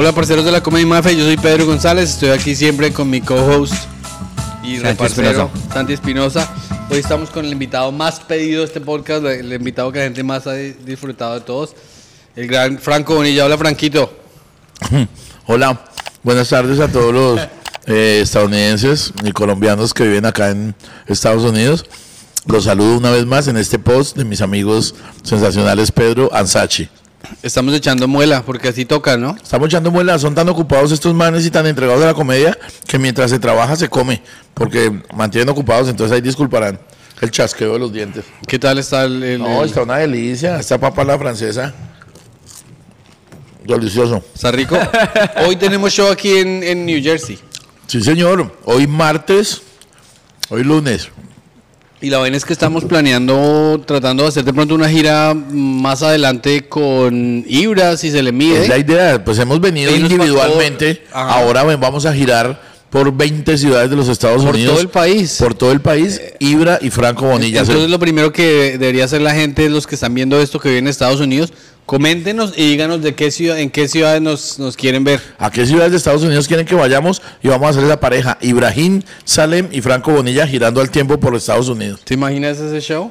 Hola, parceros de la Comedia Mafia. Yo soy Pedro González. Estoy aquí siempre con mi co-host y Santi reparcero Santi Espinosa. Hoy estamos con el invitado más pedido de este podcast, el invitado que la gente más ha di- disfrutado de todos, el gran Franco Bonilla. Hola, Franquito. Hola, buenas tardes a todos los eh, estadounidenses y colombianos que viven acá en Estados Unidos. Los saludo una vez más en este post de mis amigos sensacionales Pedro Ansachi. Estamos echando muela porque así toca, ¿no? Estamos echando muelas, son tan ocupados estos manes y tan entregados a la comedia que mientras se trabaja se come, porque mantienen ocupados, entonces ahí disculparán el chasqueo de los dientes. ¿Qué tal está el, el- No, el- está una delicia, esta papa la francesa. Delicioso. ¿Está rico? Hoy tenemos show aquí en, en New Jersey. Sí, señor. Hoy martes, hoy lunes. Y la vaina es que estamos planeando, tratando de hacer de pronto una gira más adelante con Ibra, si se le mide. Es la idea, pues hemos venido individualmente, ahora vamos a girar por 20 ciudades de los Estados Por Unidos. todo el país. Por todo el país, Ibra y Franco Bonilla. Entonces lo primero que debería hacer la gente, los que están viendo esto que viven en Estados Unidos, coméntenos y díganos de qué ciudad, en qué ciudades nos, nos quieren ver. ¿A qué ciudades de Estados Unidos quieren que vayamos? Y vamos a hacer la pareja, Ibrahim Salem y Franco Bonilla girando al tiempo por Estados Unidos. ¿Te imaginas ese show?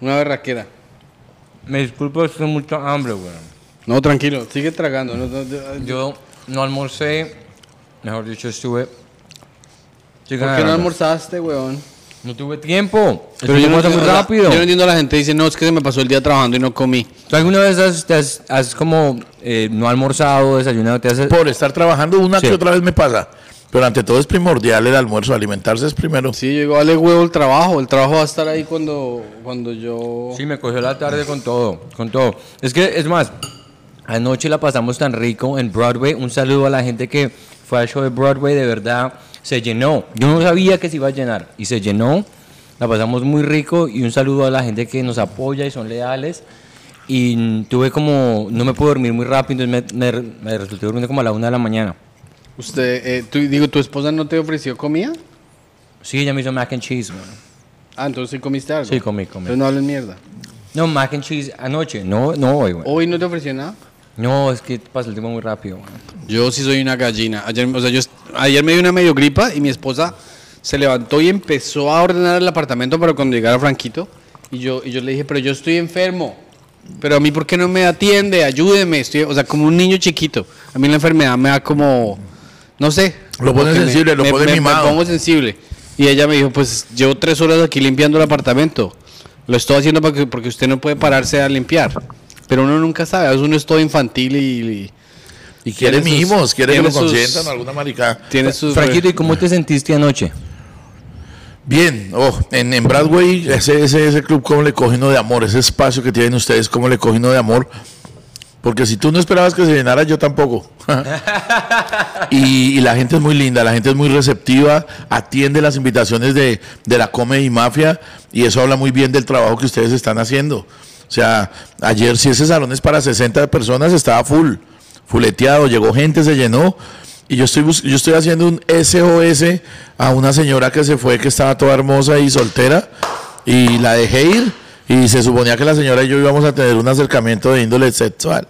Una berraquera. Me disculpo, estoy mucho hambre, weón. No, tranquilo, sigue tragando. no- no- no- Yo no almorcé, mejor dicho, estuve. ¿Por qué no almorzaste, weón? No tuve tiempo. Pero yo no pasa muy entiendo- rápido. Yo no entiendo a la gente dice, no, es que se me pasó el día trabajando y no comí. ¿Tú alguna vez has, te has, has como eh, no almorzado, desayunado, te has... Por estar trabajando una Sí. que otra vez me pasa. Pero ante todo es primordial el almuerzo, alimentarse es primero. Sí, yo digo, vale huevo el trabajo. El trabajo va a estar ahí cuando, cuando yo... Sí, me cogió la tarde con todo, con todo. Es que, es más, anoche la pasamos tan rico en Broadway. Un saludo a la gente que fue al show de Broadway, de verdad, se llenó. Yo no sabía que se iba a llenar y se llenó. La pasamos muy rico y un saludo a la gente que nos apoya y son leales. Y tuve como, no me pude dormir muy rápido, entonces me, me, me resulté durmiendo como a la una de la mañana. Usted, eh, tú, digo, ¿tu esposa no te ofreció comida? Sí, ella me hizo mac and cheese. Ah, entonces sí comiste algo. Sí, comí, comí. Entonces no hablen mierda. No, mac and cheese anoche, no, no hoy. ¿Hoy no te ofreció nada? No, es que pasó el tiempo muy rápido, man. Yo sí soy una gallina. Ayer, o sea, yo, ayer me dio una medio gripa y mi esposa se levantó y empezó a ordenar el apartamento para cuando llegara Franquito. Y yo, y yo le dije, pero yo estoy enfermo. Pero a mí, ¿por qué no me atiende? Ayúdeme. Estoy, o sea, como un niño chiquito. A mí la enfermedad me da como, no sé. Lo pone que me- sensible, lo pone mimado. Me pongo sensible. Y ella me dijo, pues llevo tres horas aquí limpiando el apartamento. Lo estoy haciendo porque, porque usted no puede pararse a limpiar. Pero uno nunca sabe, a veces uno es todo infantil y- y Y quiere sus- mimos, quiere que lo consientan alguna marica. tiene sus... Franquito, ¿y cómo te sentiste anoche? Bien, oh, en, en Broadway, ese, ese, ese club, ¿cómo le coge uno de amor? Ese espacio que tienen ustedes, ¿cómo le coge uno de amor? Porque si tú no esperabas que se llenara, yo tampoco. y, y la gente es muy linda, la gente es muy receptiva, atiende las invitaciones de, de la Comedy Mafia y eso habla muy bien del trabajo que ustedes están haciendo. O sea, ayer si ese salón es para 60 personas, estaba full, fuleteado, llegó gente, se llenó. Y yo estoy, yo estoy haciendo un SOS a una señora que se fue, que estaba toda hermosa y soltera, y la dejé ir. Y se suponía que la señora y yo íbamos a tener un acercamiento de índole sexual.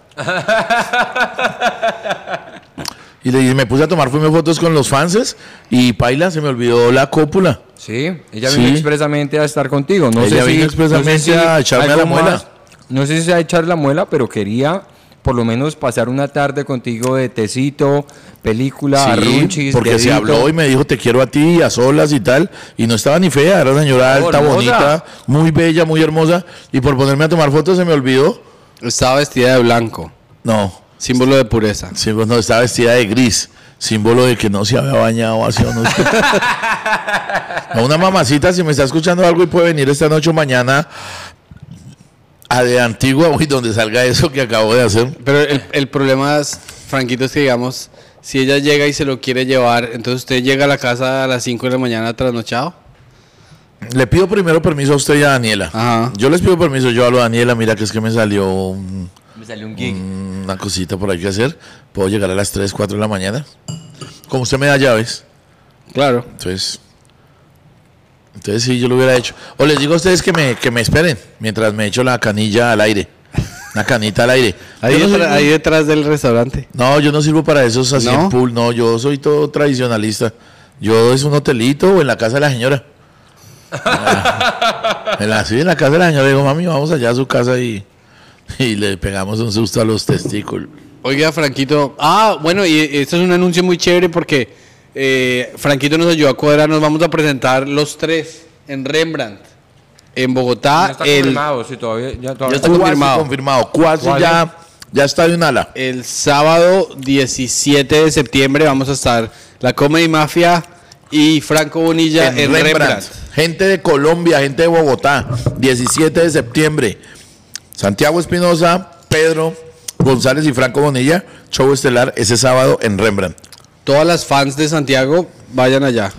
Y le dije, me puse a tomar fotos con los fanses y paila, se me olvidó la cópula. Sí, ella Sí. vino expresamente a estar contigo. No Ella sé si, vino expresamente no sé si a echarme algo la muela. más- no sé si se va a echar la muela, pero quería por lo menos pasar una tarde contigo de tecito, película, Sí, arrunchis, porque se dedito. habló y me dijo te quiero a ti a solas y tal y no estaba ni fea era una señora alta hermosa. bonita muy bella muy hermosa y por ponerme a tomar fotos se me olvidó Estaba vestida de blanco, no símbolo de pureza. sí, pues no estaba vestida de gris símbolo de que no se había bañado. No, una mamacita si me está escuchando algo y puede venir esta noche o mañana a de Antigua uy donde salga eso que acabo de hacer Pero el, el problema es, Franquito, es que digamos, si ella llega y se lo quiere llevar, entonces usted llega a la casa a las 5 de la mañana trasnochado. Le pido primero permiso a usted y a Daniela. Ajá. Yo les pido permiso, yo hablo a Daniela, mira que es que me salió un- Me salió un gig. una cosita por ahí que hacer. Puedo llegar a las 3, 4 de la mañana. Como usted me da llaves, Claro. entonces... Entonces sí, yo lo hubiera hecho. O les digo a ustedes que me, que me esperen mientras me echo la canilla al aire. Una canita al aire. Ahí, no, detrás, soy- ahí detrás del restaurante. no, yo no sirvo para esos así ¿No? en pool, no, yo soy todo tradicionalista. Yo es un hotelito o en la casa de la señora. Ah, en la, sí, en la casa de la señora digo, mami, vamos allá a su casa y, y le pegamos un susto a los testículos. Oiga, Franquito. Ah, bueno, y esto es un anuncio muy chévere porque eh, Franquito nos ayudó a cuadrar. Nos vamos a presentar los tres en Rembrandt, en Bogotá. Ya está el, confirmado, sí, todavía, ya Ya está Cuasi confirmado. confirmado. Cuasi ¿Cuál ya, ya está de un ala. el sábado 17 de septiembre vamos a estar la Comedy Mafia y Franco Bonilla en, en Rembrandt. Rembrandt. Gente de Colombia, gente de Bogotá, 17 de septiembre. Santiago Espinosa, Pedro González y Franco Bonilla, show estelar ese sábado en Rembrandt. Todas las fans de Santiago vayan allá.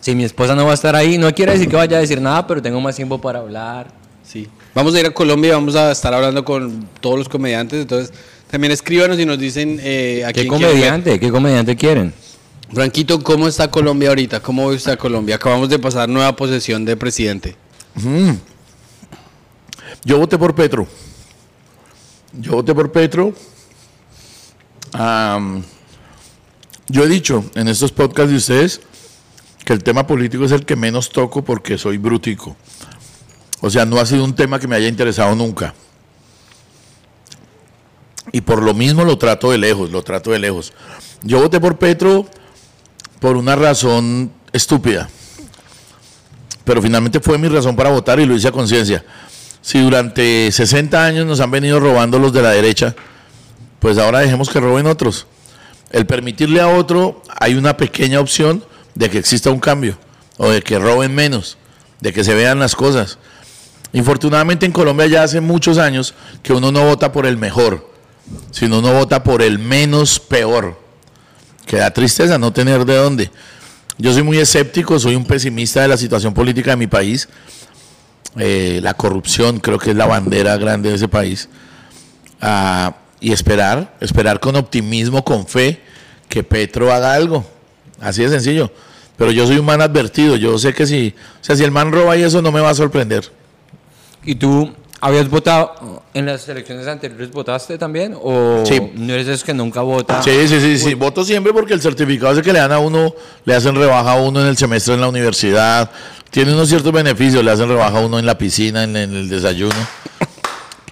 Si mi esposa no va a estar ahí, no quiere decir que vaya a decir nada, pero tengo más tiempo para hablar. Sí. Vamos a ir a Colombia y vamos a estar hablando con todos los comediantes. Entonces, también escríbanos y nos dicen eh, a ¿Qué quién quieren comediante? ¿Qué comediante quieren? Franquito, ¿cómo está Colombia ahorita? ¿Cómo a Colombia? Acabamos de pasar nueva posesión de presidente. Yo voté por Petro. Yo voté por Petro. Am, yo he dicho en estos podcasts de ustedes que el tema político es el que menos toco porque soy brutico. O sea, no ha sido un tema que me haya interesado nunca. Y por lo mismo lo trato de lejos, lo trato de lejos. Yo voté por Petro por una razón estúpida. Pero finalmente fue mi razón para votar y lo hice a conciencia. Si durante 60 años nos han venido robando los de la derecha, pues ahora dejemos que roben otros. El permitirle a otro, hay una pequeña opción de que exista un cambio, o de que roben menos, de que se vean las cosas. Infortunadamente en Colombia ya hace muchos años que uno no vota por el mejor, sino uno vota por el menos peor. Que da tristeza no tener de dónde. Yo soy muy escéptico, soy un pesimista de la situación política de mi país. Eh, la corrupción creo que es la bandera grande de ese país. Ah, y esperar, esperar con optimismo, con fe, que Petro haga algo. Así de sencillo. Pero yo soy un man advertido, yo sé que si, o sea, si el man roba y eso no me va a sorprender. ¿Y tú habías votado en las elecciones anteriores? ¿Votaste también? ¿O Sí. no eres esos que nunca vota? Sí, sí, sí, sí. Voto siempre porque el certificado ese que le dan a uno, le hacen rebaja a uno en el semestre en la universidad, tiene unos ciertos beneficios, le hacen rebaja a uno en la piscina, en, en el desayuno.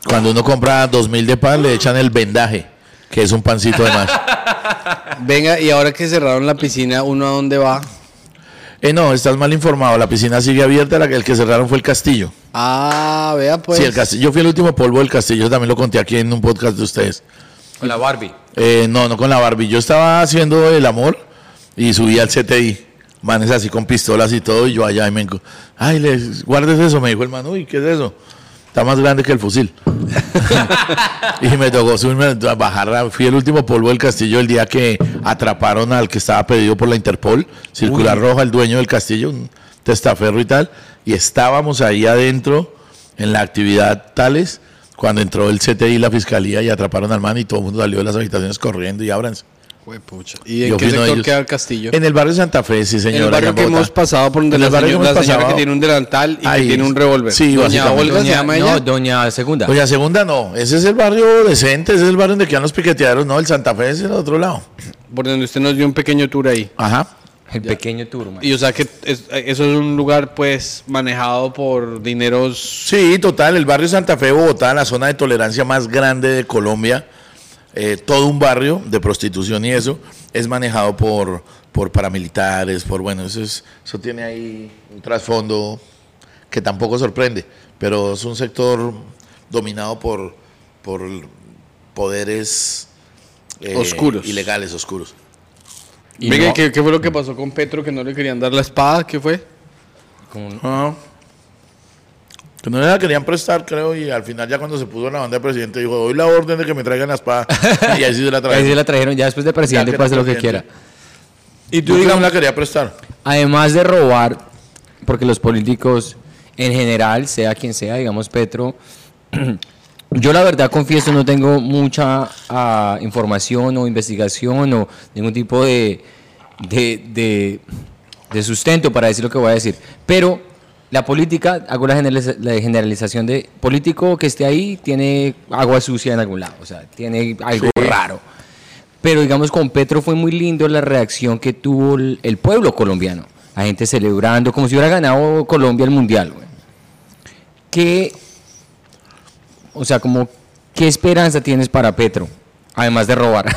Cuando uno compra dos mil de pan, le echan el vendaje, que es un pancito de más. Venga, y ahora que cerraron la piscina, ¿uno a dónde va? Eh, no, estás mal informado. La piscina sigue abierta. la que- el que cerraron fue el castillo. Ah, vea pues. sí, el castillo. Yo fui el último polvo del castillo. También lo conté aquí en un podcast de ustedes. Con la Barbie. Eh, no, no con la Barbie. Yo estaba haciendo el amor y subí al CTI. Manes así con pistolas y todo. Y yo allá y me. Ay, les, guardes eso. Me dijo el man. Uy, ¿qué es eso? Está más grande que el fusil. y me tocó subirme, a bajar. Fui el último polvo del castillo el día que atraparon al que estaba pedido por la Interpol. Circular Roja, el dueño del castillo, un testaferro y tal. Y estábamos ahí adentro en la actividad tales cuando entró el CTI y la fiscalía y atraparon al man y todo el mundo salió de las habitaciones corriendo y ábranse. ¿Y en Yo qué sector ellos. queda el castillo? En el barrio Santa Fe, sí, señora. en el barrio que hemos pasado por donde En la, el barrio que señora, hemos la señora pasado. que tiene un delantal y Ahí, que tiene un revólver. sí, Doña. Olga se llama ella. No, Doña Segunda. Doña Segunda no, ese es el barrio decente, ese es el barrio donde quedan los piqueteaderos, no, el Santa Fe es el otro lado. Por donde usted nos dio un pequeño tour ahí. Ajá. el pequeño turma. Y o sea que es- eso es un lugar pues manejado por dineros... Sí, total, el barrio Santa Fe, Bogotá, la zona de tolerancia más grande de Colombia, eh, todo un barrio de prostitución y eso, es manejado por, por paramilitares, por, bueno, eso, es, eso tiene ahí un trasfondo que tampoco sorprende, pero es un sector dominado por, por poderes eh, Oscuros. ilegales, oscuros. Y Venga, no- ¿qué, qué fue lo que pasó con Petro que no le querían dar la espada? ¿Qué fue? con-. Que no le la querían prestar, creo, y al final ya cuando se puso en la banda de presidente dijo, doy la orden de que me traigan la espada. y ahí sí se la Ahí trajeron. se la trajeron ya después de presidente, pase era lo que quiera. Y Tú digamos, la quería prestar. además de robar, porque los políticos en general, sea quien sea, digamos Petro, yo la verdad confieso no tengo mucha ah, información o investigación o ningún tipo de, de, de- de sustento para decir lo que voy a decir. Pero la política, hago la, generaliza- la generalización de político que esté ahí, tiene agua sucia en algún lado, o sea, tiene algo raro. Pero digamos con Petro fue muy lindo la reacción que tuvo el, el pueblo colombiano. La gente celebrando, como si hubiera ganado Colombia el Mundial. güey. ¿Qué, o sea, como, ¿qué esperanza tienes para Petro? Además de robar.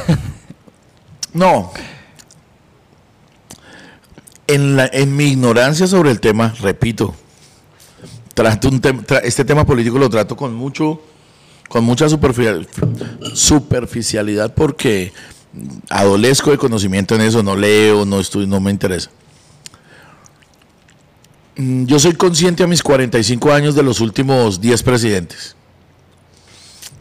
No. En, la- en mi ignorancia sobre el tema, repito, trato un este tema político lo trato con mucho, con mucha superficial- superficialidad porque adolezco de conocimiento en eso, no leo, no estoy, no me interesa. Mm, Yo soy consciente a mis 45 años de los últimos 10 presidentes.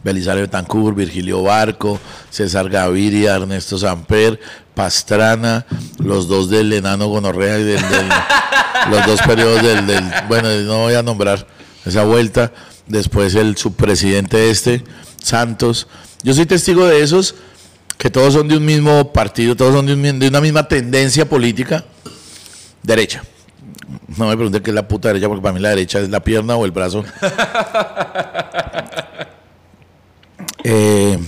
Belisario Betancourt, Virgilio Barco, César Gaviria, Ernesto Samper, Pastrana, los dos del enano Gonorrea y del, del- los dos periodos del, del- bueno, no voy a nombrar esa vuelta, después el subpresidente este, Santos. Yo soy testigo de esos, que todos son de un mismo partido, todos son de, un mi- de una misma tendencia política, derecha. No me pregunten qué es la puta derecha, porque para mí la derecha es la pierna o el brazo. Eh,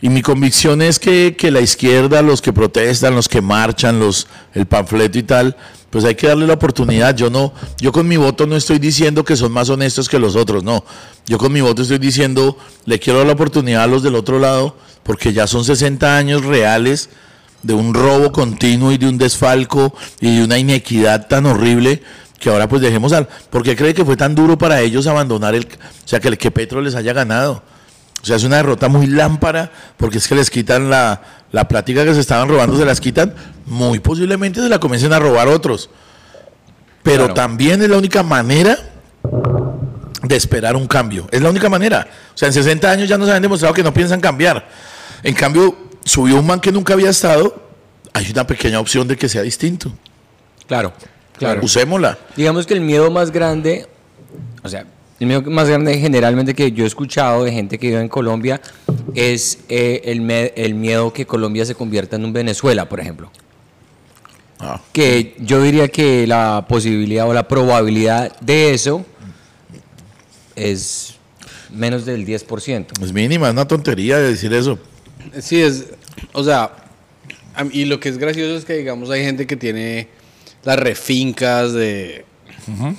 y mi convicción es que, que la izquierda, los que protestan, los que marchan, los, el panfleto y tal, pues hay que darle la oportunidad. Yo no, yo con mi voto no estoy diciendo que son más honestos que los otros, no. Yo con mi voto estoy diciendo, le quiero dar la oportunidad a los del otro lado, porque ya son 60 años reales de un robo continuo y de un desfalco y de una inequidad tan horrible que ahora pues dejemos al... ¿Por qué cree que fue tan duro para ellos abandonar el... O sea, que, el- que Petro les haya ganado? O sea, es una derrota muy lámpara porque es que les quitan la, la plática que se estaban robando, se las quitan. Muy posiblemente se la comiencen a robar otros. Pero Claro. también es la única manera de esperar un cambio. Es la única manera. O sea, en 60 años ya nos han demostrado que no piensan cambiar. En cambio, subió un man que nunca había estado. Hay una pequeña opción de que sea distinto. claro, claro. Usémosla. Digamos que el miedo más grande, o sea, el miedo más grande generalmente que yo he escuchado de gente que vive en Colombia es eh, el, me- el miedo que Colombia se convierta en un Venezuela, por ejemplo. Ah. Que yo diría que la posibilidad o la probabilidad de eso es menos del 10%. Es mínima, es una tontería de decir eso. Sí, es, o sea, y lo que es gracioso es que, digamos, hay gente que tiene las refincas de,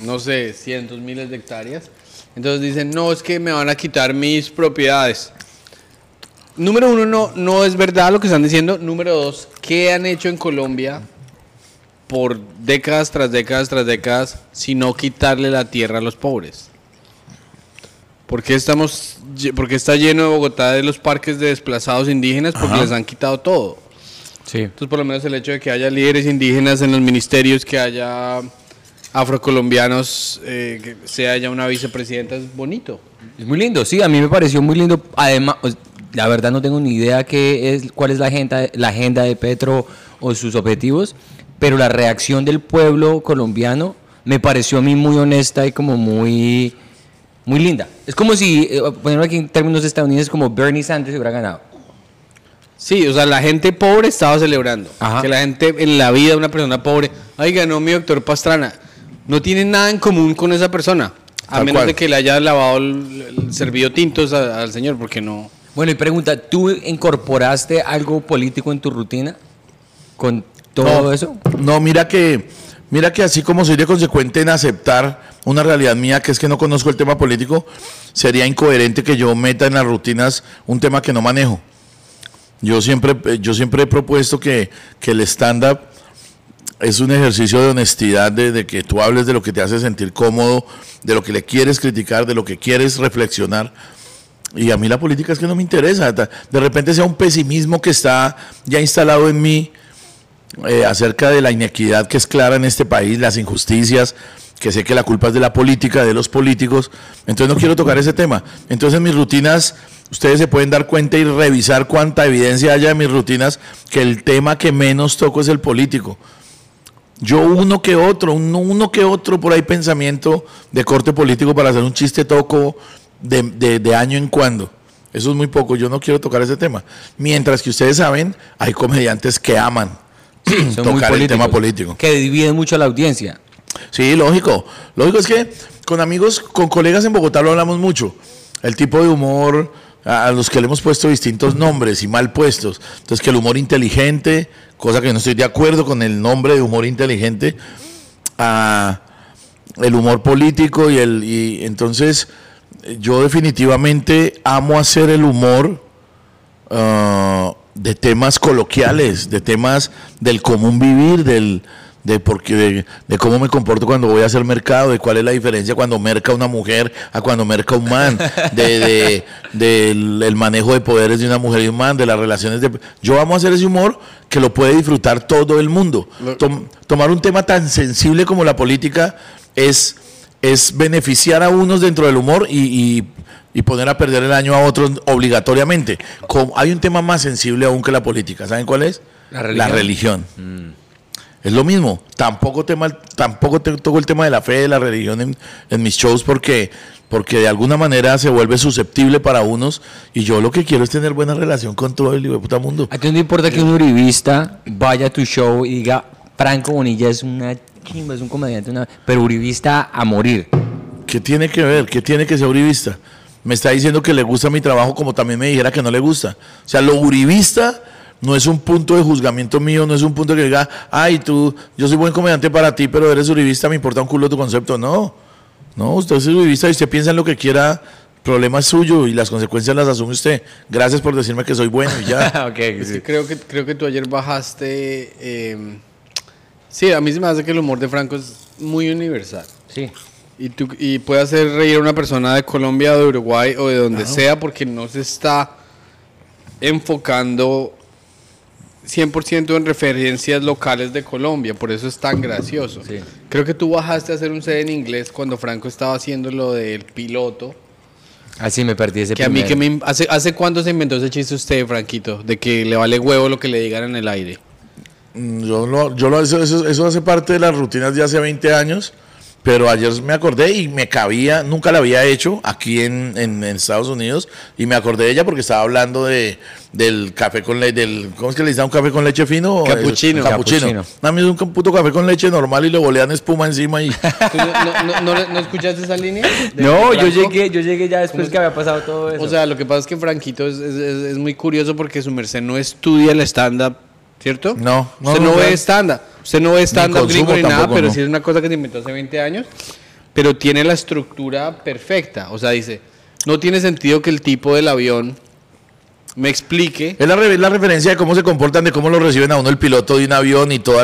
no sé, cientos, miles de hectáreas. Entonces dicen, no, es que me van a quitar mis propiedades. Número uno, no, no es verdad lo que están diciendo. Número dos, ¿qué han hecho en Colombia por décadas tras décadas tras décadas si no quitarle la tierra a los pobres? ¿Por qué, estamos, por qué está lleno de Bogotá de los parques de desplazados indígenas? Porque Ajá. les han quitado todo. Sí. Entonces, por lo menos el hecho de que haya líderes indígenas en los ministerios, que haya afrocolombianos, eh, que se haya una vicepresidenta, es bonito. Es muy lindo, sí, a mí me pareció muy lindo. Además, la verdad no tengo ni idea qué es, cuál es la agenda, la agenda de Petro o sus objetivos, pero la reacción del pueblo colombiano me pareció a mí muy honesta y como muy, muy linda. Es como si, eh, ponerlo aquí en términos estadounidenses, como Bernie Sanders hubiera ganado. Sí, o sea, la gente pobre estaba celebrando. Ajá. Que la gente en la vida, una persona pobre, ay, ganó mi doctor Pastrana. No tiene nada en común con esa persona. A Tal menos cual. de que le haya lavado, el, el- servido tintos a- al señor, porque no. Bueno, y pregunta, ¿tú incorporaste algo político en tu rutina con todo No, eso? No, mira que, mira que así como soy de consecuente en aceptar una realidad mía, que es que no conozco el tema político, sería incoherente que yo meta en las rutinas un tema que no manejo. Yo siempre, yo siempre he propuesto que, que el stand-up es un ejercicio de honestidad, de, de que tú hables de lo que te hace sentir cómodo, de lo que le quieres criticar, de lo que quieres reflexionar. Y a mí la política es que no me interesa. De repente sea un pesimismo que está ya instalado en mí eh, acerca de la inequidad que es clara en este país, las injusticias, que sé que la culpa es de la política, de los políticos. Entonces no quiero tocar ese tema. Entonces en mis rutinas, ustedes se pueden dar cuenta y revisar cuánta evidencia haya en mis rutinas que el tema que menos toco es el político. Yo uno que otro, uno, uno que otro por ahí pensamiento de corte político para hacer un chiste toco de, de- de año en cuando. Eso es muy poco, yo no quiero tocar ese tema. Mientras que ustedes saben, hay comediantes que aman tocar el tema político. Que dividen mucho a la audiencia. Sí, lógico. Lógico es que con amigos, con colegas en Bogotá lo hablamos mucho. El tipo de humor a los que le hemos puesto distintos nombres y mal puestos. Entonces, que el humor inteligente, cosa que no estoy de acuerdo con el nombre de humor inteligente, el humor político y el y entonces yo definitivamente amo hacer el humor ah, de temas coloquiales, de temas del común vivir, del de porque de, de cómo me comporto cuando voy a hacer mercado, de cuál es la diferencia cuando merca una mujer a cuando merca un man, de, de- del el manejo de poderes de una mujer y un man, de las relaciones de yo amo hacer ese humor que lo puede disfrutar todo el mundo. Tom- tomar un tema tan sensible como la política es es beneficiar a unos dentro del humor y, y- y poner a perder el año a otros obligatoriamente. Como, hay un tema más sensible aún que la política. ¿Saben cuál es? La religión. religión. Es lo mismo. Tampoco, tema, tampoco te- toco el tema de la fe, de la religión en, en mis shows porque, porque de alguna manera se vuelve susceptible para unos y yo lo que quiero es tener buena relación con todo el de puta mundo. A ti no importa que un uribista vaya a tu show y diga, Franco Bonilla es una chimba, es un comediante, una... pero uribista a morir. ¿Qué tiene que ver? ¿Qué tiene que ser uribista? Me está diciendo que le gusta mi trabajo como también me dijera que no le gusta. O sea, lo uribista no es un punto de juzgamiento mío, no es un punto que diga, ay, tú, yo soy buen comediante para ti, pero eres uribista, me importa un culo tu concepto. No, no, usted es uribista y usted piensa en lo que quiera, problema es suyo y las consecuencias las asume usted. Gracias por decirme que soy bueno y ya. ok, Es que creo que creo que tú ayer bajaste. eh, sí, a mí se me hace que el humor de Franco es muy universal. Sí. Y, tú, y puede hacer reír a una persona de Colombia, de Uruguay o de donde sea porque no se está enfocando 100% en referencias locales de Colombia. Por eso es tan gracioso. Sí. Creo que tú bajaste a hacer un set en inglés cuando Franco estaba haciendo lo del piloto. Así me perdí ese Que a mí primer- que me... ¿Hace, ¿Hace cuándo se inventó ese chiste usted, Franquito? De que le vale huevo lo que le digan en el aire. Mm, Yo lo, yo lo eso, eso, eso hace parte de las rutinas de hace 20 años, pero ayer me acordé y me cabía, nunca la había hecho aquí en, en- en Estados Unidos, y me acordé de ella porque estaba hablando de, del café con leche, del, ¿cómo es que le dicen un café con leche fino? Capuchino. Capuchino. A mí es un puto café con leche normal y le bolean espuma encima y... ¿Tú no, no- no- no- no escuchaste esa línea? No, yo llegué, yo llegué ya después que había pasado todo eso. O sea, lo que pasa es que Franquito es, es- es- es muy curioso porque su merced no estudia el stand-up, ¿cierto? No, no, Usted no, ve stand-up. Usted no ve gringo ni nada, pero no. sí es una cosa que se inventó hace 20 años. Pero tiene la estructura perfecta. O sea, dice, no tiene sentido que el tipo del avión me explique. Es la, la referencia de cómo se comportan, de cómo lo reciben a uno el piloto de un avión y todo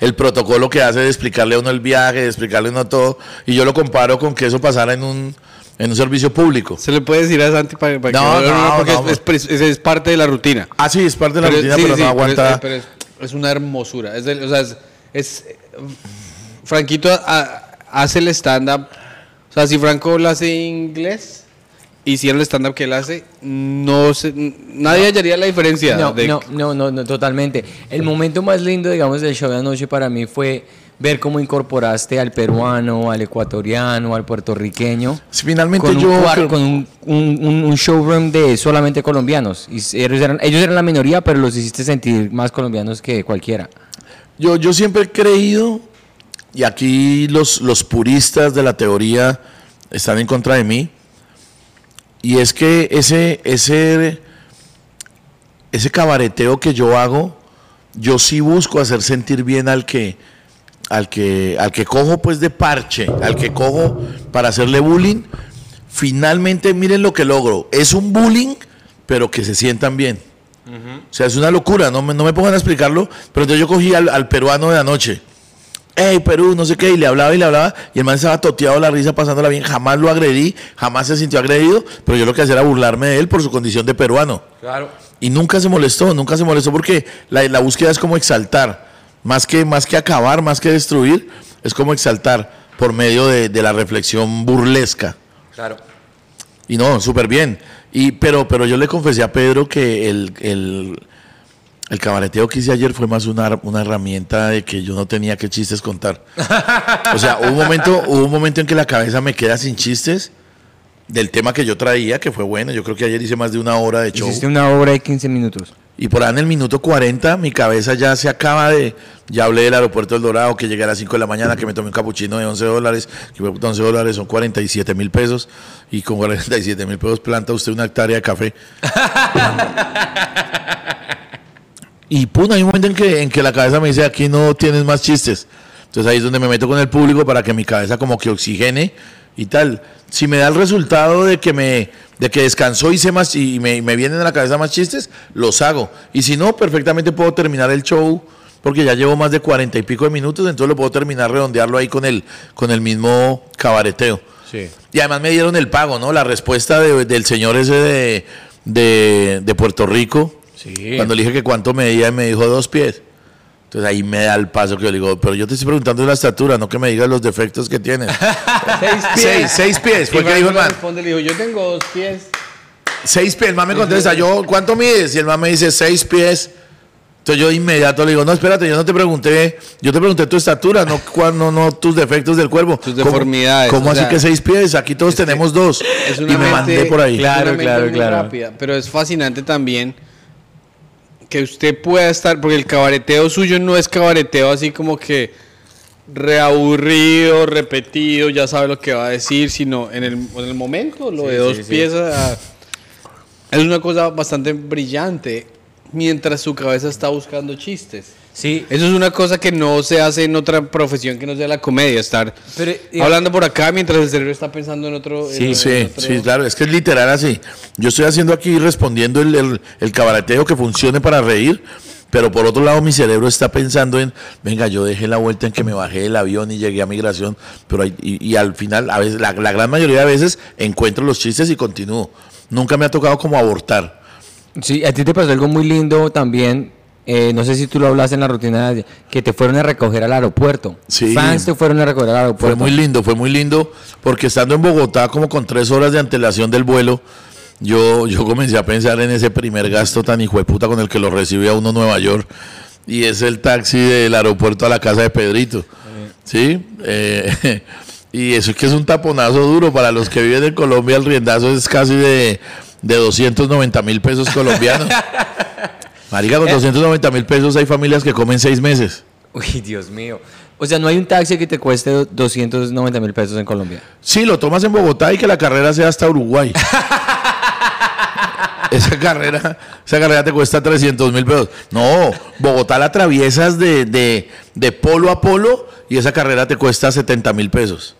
el protocolo que hace de explicarle a uno el viaje, de explicarle a uno todo. Y yo lo comparo con que eso pasara en un, en un servicio público. Se le puede decir a Santi para, para No, que no, porque no, es, es- es- es parte de la rutina. Ah, sí, es parte de la Pero- rutina, sí, pero sí, no aguanta. es, pero es- es una hermosura. Es del- o sea, es, es- Franquito a- hace el stand-up. O sea, si Franco lo hace en inglés, hiciera el stand-up que él hace, no se, nadie hallaría la diferencia. No, de- no, no, no, no, totalmente. El momento más lindo, digamos, del show de anoche para mí fue ver cómo incorporaste al peruano, al ecuatoriano, al puertorriqueño. Finalmente Con, un, yo... con un, un- un- showroom de solamente colombianos. Y ellos eran, ellos eran la minoría, pero los hiciste sentir más colombianos que cualquiera. Yo, yo siempre he creído, y aquí los, los puristas de la teoría están en contra de mí, y es que ese, ese, ese cabareteo que yo hago, yo sí busco hacer sentir bien al que, al que, al que cojo pues de parche, al que cojo para hacerle bullying. Finalmente, miren lo que logro. Es un bullying, pero que se sientan bien. O sea, es una locura, no me, no me pongan a explicarlo, pero entonces yo cogí al, al peruano de anoche. Hey, Perú, no sé qué, y le hablaba y le hablaba, y el man estaba toteado la risa, pasándola bien, jamás lo agredí, jamás se sintió agredido, pero yo lo que hacía era burlarme de él por su condición de peruano. Claro. Y nunca se molestó, nunca se molestó porque la, la búsqueda es como exaltar, más que, más que acabar, más que destruir, es como exaltar por medio de, de la reflexión burlesca. Claro. Y no, súper bien. Y, pero, pero yo le confesé a Pedro que el, el, el cabareteo que hice ayer fue más una, una herramienta de que yo no tenía qué chistes contar. O sea, hubo un momento, hubo un momento en que la cabeza me queda sin chistes del tema que yo traía, que fue bueno. Yo creo que ayer hice más de una hora de show. Hiciste una obra de 15 minutos. Y por ahí en el minuto 40 mi cabeza ya se acaba de... Ya hablé del aeropuerto del Dorado, que llegué a las 5 de la mañana, que me tomé un capuchino de 11 dólares, que 11 dólares son 47 mil pesos, y con 47 mil pesos planta usted una hectárea de café. y pum, hay un momento en que, en que la cabeza me dice, aquí no tienes más chistes. Entonces ahí es donde me meto con el público para que mi cabeza como que oxigene y tal. Si me da el resultado de que me de que descansó hice más y me, me vienen a la cabeza más chistes, los hago. Y si no, perfectamente puedo terminar el show porque ya llevo más de cuarenta y pico de minutos, entonces lo puedo terminar redondearlo ahí con el con el mismo cabareteo. Sí. Y además me dieron el pago, ¿no? La respuesta de- del señor ese de, de, de Puerto Rico. Sí. Cuando le dije que cuánto medía, y me dijo dos pies. Entonces ahí me da el paso que yo le digo, pero yo te estoy preguntando de la estatura, no que me digas los defectos que tienes. Seis seis, seis pies. Y Fue que Franco dijo el man. responde, le dijo, yo tengo dos pies. Seis pies. El man me contesta, yo, ¿cuánto mides? Y el man me dice, seis pies. Entonces yo de inmediato le digo, no, espérate, yo no te pregunté, yo te pregunté tu estatura, no, cuán- no, no tus defectos del cuerpo. Tus ¿Cómo- deformidades, ¿Cómo, o así sea, que seis pies? Aquí todos tenemos dos. Es y me mente- mandé por ahí. Claro, claro, claro. rápida, pero es fascinante también que usted pueda estar, porque el cabareteo suyo no es cabareteo así como que reaburrido, repetido, ya sabe lo que va a decir, sino en el, en el momento, lo Sí, de dos sí, sí. piezas es una cosa bastante brillante mientras su cabeza está buscando chistes. Sí, Eso es una cosa que no se hace en otra profesión que no sea la comedia, estar Pero, digamos- hablando por acá mientras el cerebro está pensando en otro. en- Sí, en Sí, otro- sí, claro, es que es literal así. Yo estoy haciendo aquí respondiendo el, el, el cabareteo que funcione para reír, pero por otro lado mi cerebro está pensando en, venga, yo dejé la vuelta en que me bajé del avión y llegué a migración, pero hay- y, y al final, a veces, la, la gran mayoría de veces encuentro los chistes y continúo. Nunca me ha tocado como abortar. Sí, a ti te pasó algo muy lindo también. Eh, no sé si tú lo hablaste en la rutina, de- que te fueron a recoger al aeropuerto. Sí. Fans te fueron a recoger al Fue aeropuerto. muy lindo, fue muy lindo, porque estando en Bogotá como con tres horas de antelación del vuelo, yo, yo comencé a pensar en ese primer gasto tan hijueputa con el que lo recibe a uno en Nueva York, y es el taxi del aeropuerto a la casa de Pedrito. ¿Sí? Eh, y eso es que es un taponazo duro para los que viven en Colombia, el riendazo es casi de, de 290 mil pesos colombianos. Marica, con 290 mil pesos hay familias que comen seis meses. Uy, Dios mío. O sea, no hay un taxi que te cueste 290 mil pesos en Colombia. Sí, lo tomas en Bogotá y que la carrera sea hasta Uruguay. esa carrera, esa carrera te cuesta 300 mil pesos. No, Bogotá la atraviesas de, de, de polo a polo y esa carrera te cuesta 70 mil pesos.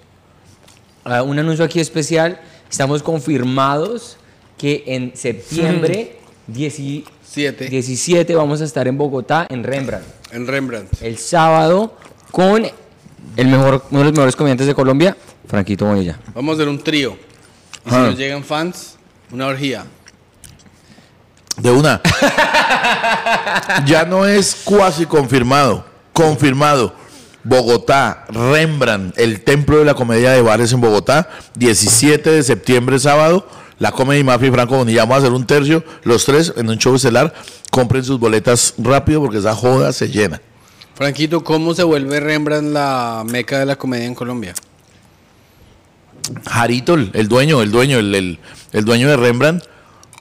Ah, un anuncio aquí especial. Estamos confirmados que en septiembre 10 Siete. 17 vamos a estar en Bogotá, en Rembrandt. En Rembrandt. El sábado con el mejor, uno de los mejores comediantes de Colombia, Franquito Bonilla. Vamos a hacer un trío. Y si Ah. nos llegan fans, una orgía. De una. ya no es cuasi confirmado. Confirmado. Bogotá, Rembrandt, el templo de la comedia de bares en Bogotá, 17 de septiembre, sábado. La Comedy Mafia y Franco Bonilla. Vamos a hacer un tercio, los tres, en un show estelar. Compren sus boletas rápido porque esa joda se llena. Franquito, ¿cómo se vuelve Rembrandt la meca de la comedia en Colombia? Jarito, el dueño, el dueño, el, el- el dueño de Rembrandt,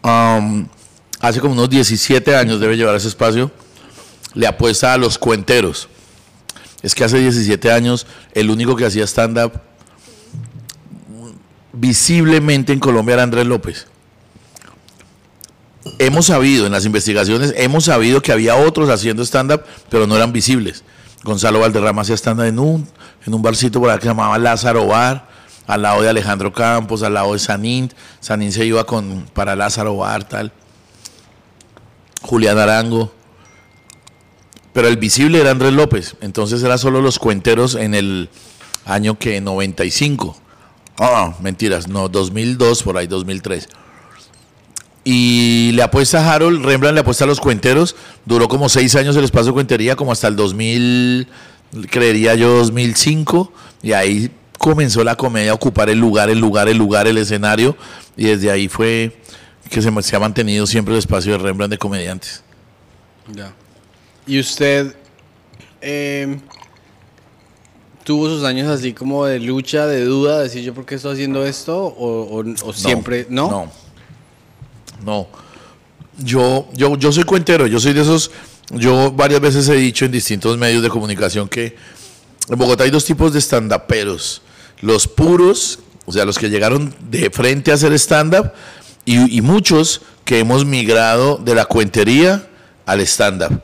um, hace como unos 17 años debe llevar ese espacio, le apuesta a los cuenteros. Es que hace 17 años el único que hacía stand-up visiblemente en Colombia era Andrés López. Hemos sabido en las investigaciones, hemos sabido que había otros haciendo stand-up, pero no eran visibles. Gonzalo Valderrama hacía stand-up en un, en un barcito por ahí que se llamaba Lázaro Bar, al lado de Alejandro Campos, al lado de Sanín. Sanín se iba con, para Lázaro Bar, tal. Julián Arango. Pero el visible era Andrés López. Entonces era solo los cuenteros en el año que 95. Ah, mentiras, no, 2002, por ahí, 2003. Y le apuesta a Harold, Rembrandt le apuesta a los cuenteros. Duró como seis años el espacio de cuentería, como hasta el 2000, creería yo, 2005. Y ahí comenzó la comedia a ocupar el lugar, el lugar, el lugar, el escenario. Y desde ahí fue que se, ha mantenido siempre el espacio de Rembrandt de comediantes. Ya. ¿Y usted eh, tuvo sus años así como de lucha, de duda, de decir yo por qué estoy haciendo esto? ¿O, o- o siempre? ¿No? No. No. Yo, yo, yo soy cuentero, yo soy de esos, yo varias veces he dicho en distintos medios de comunicación que en Bogotá hay dos tipos de estandaperos. Los puros, o sea, los que llegaron de frente a hacer stand-up, y, y muchos que hemos migrado de la cuentería al stand-up.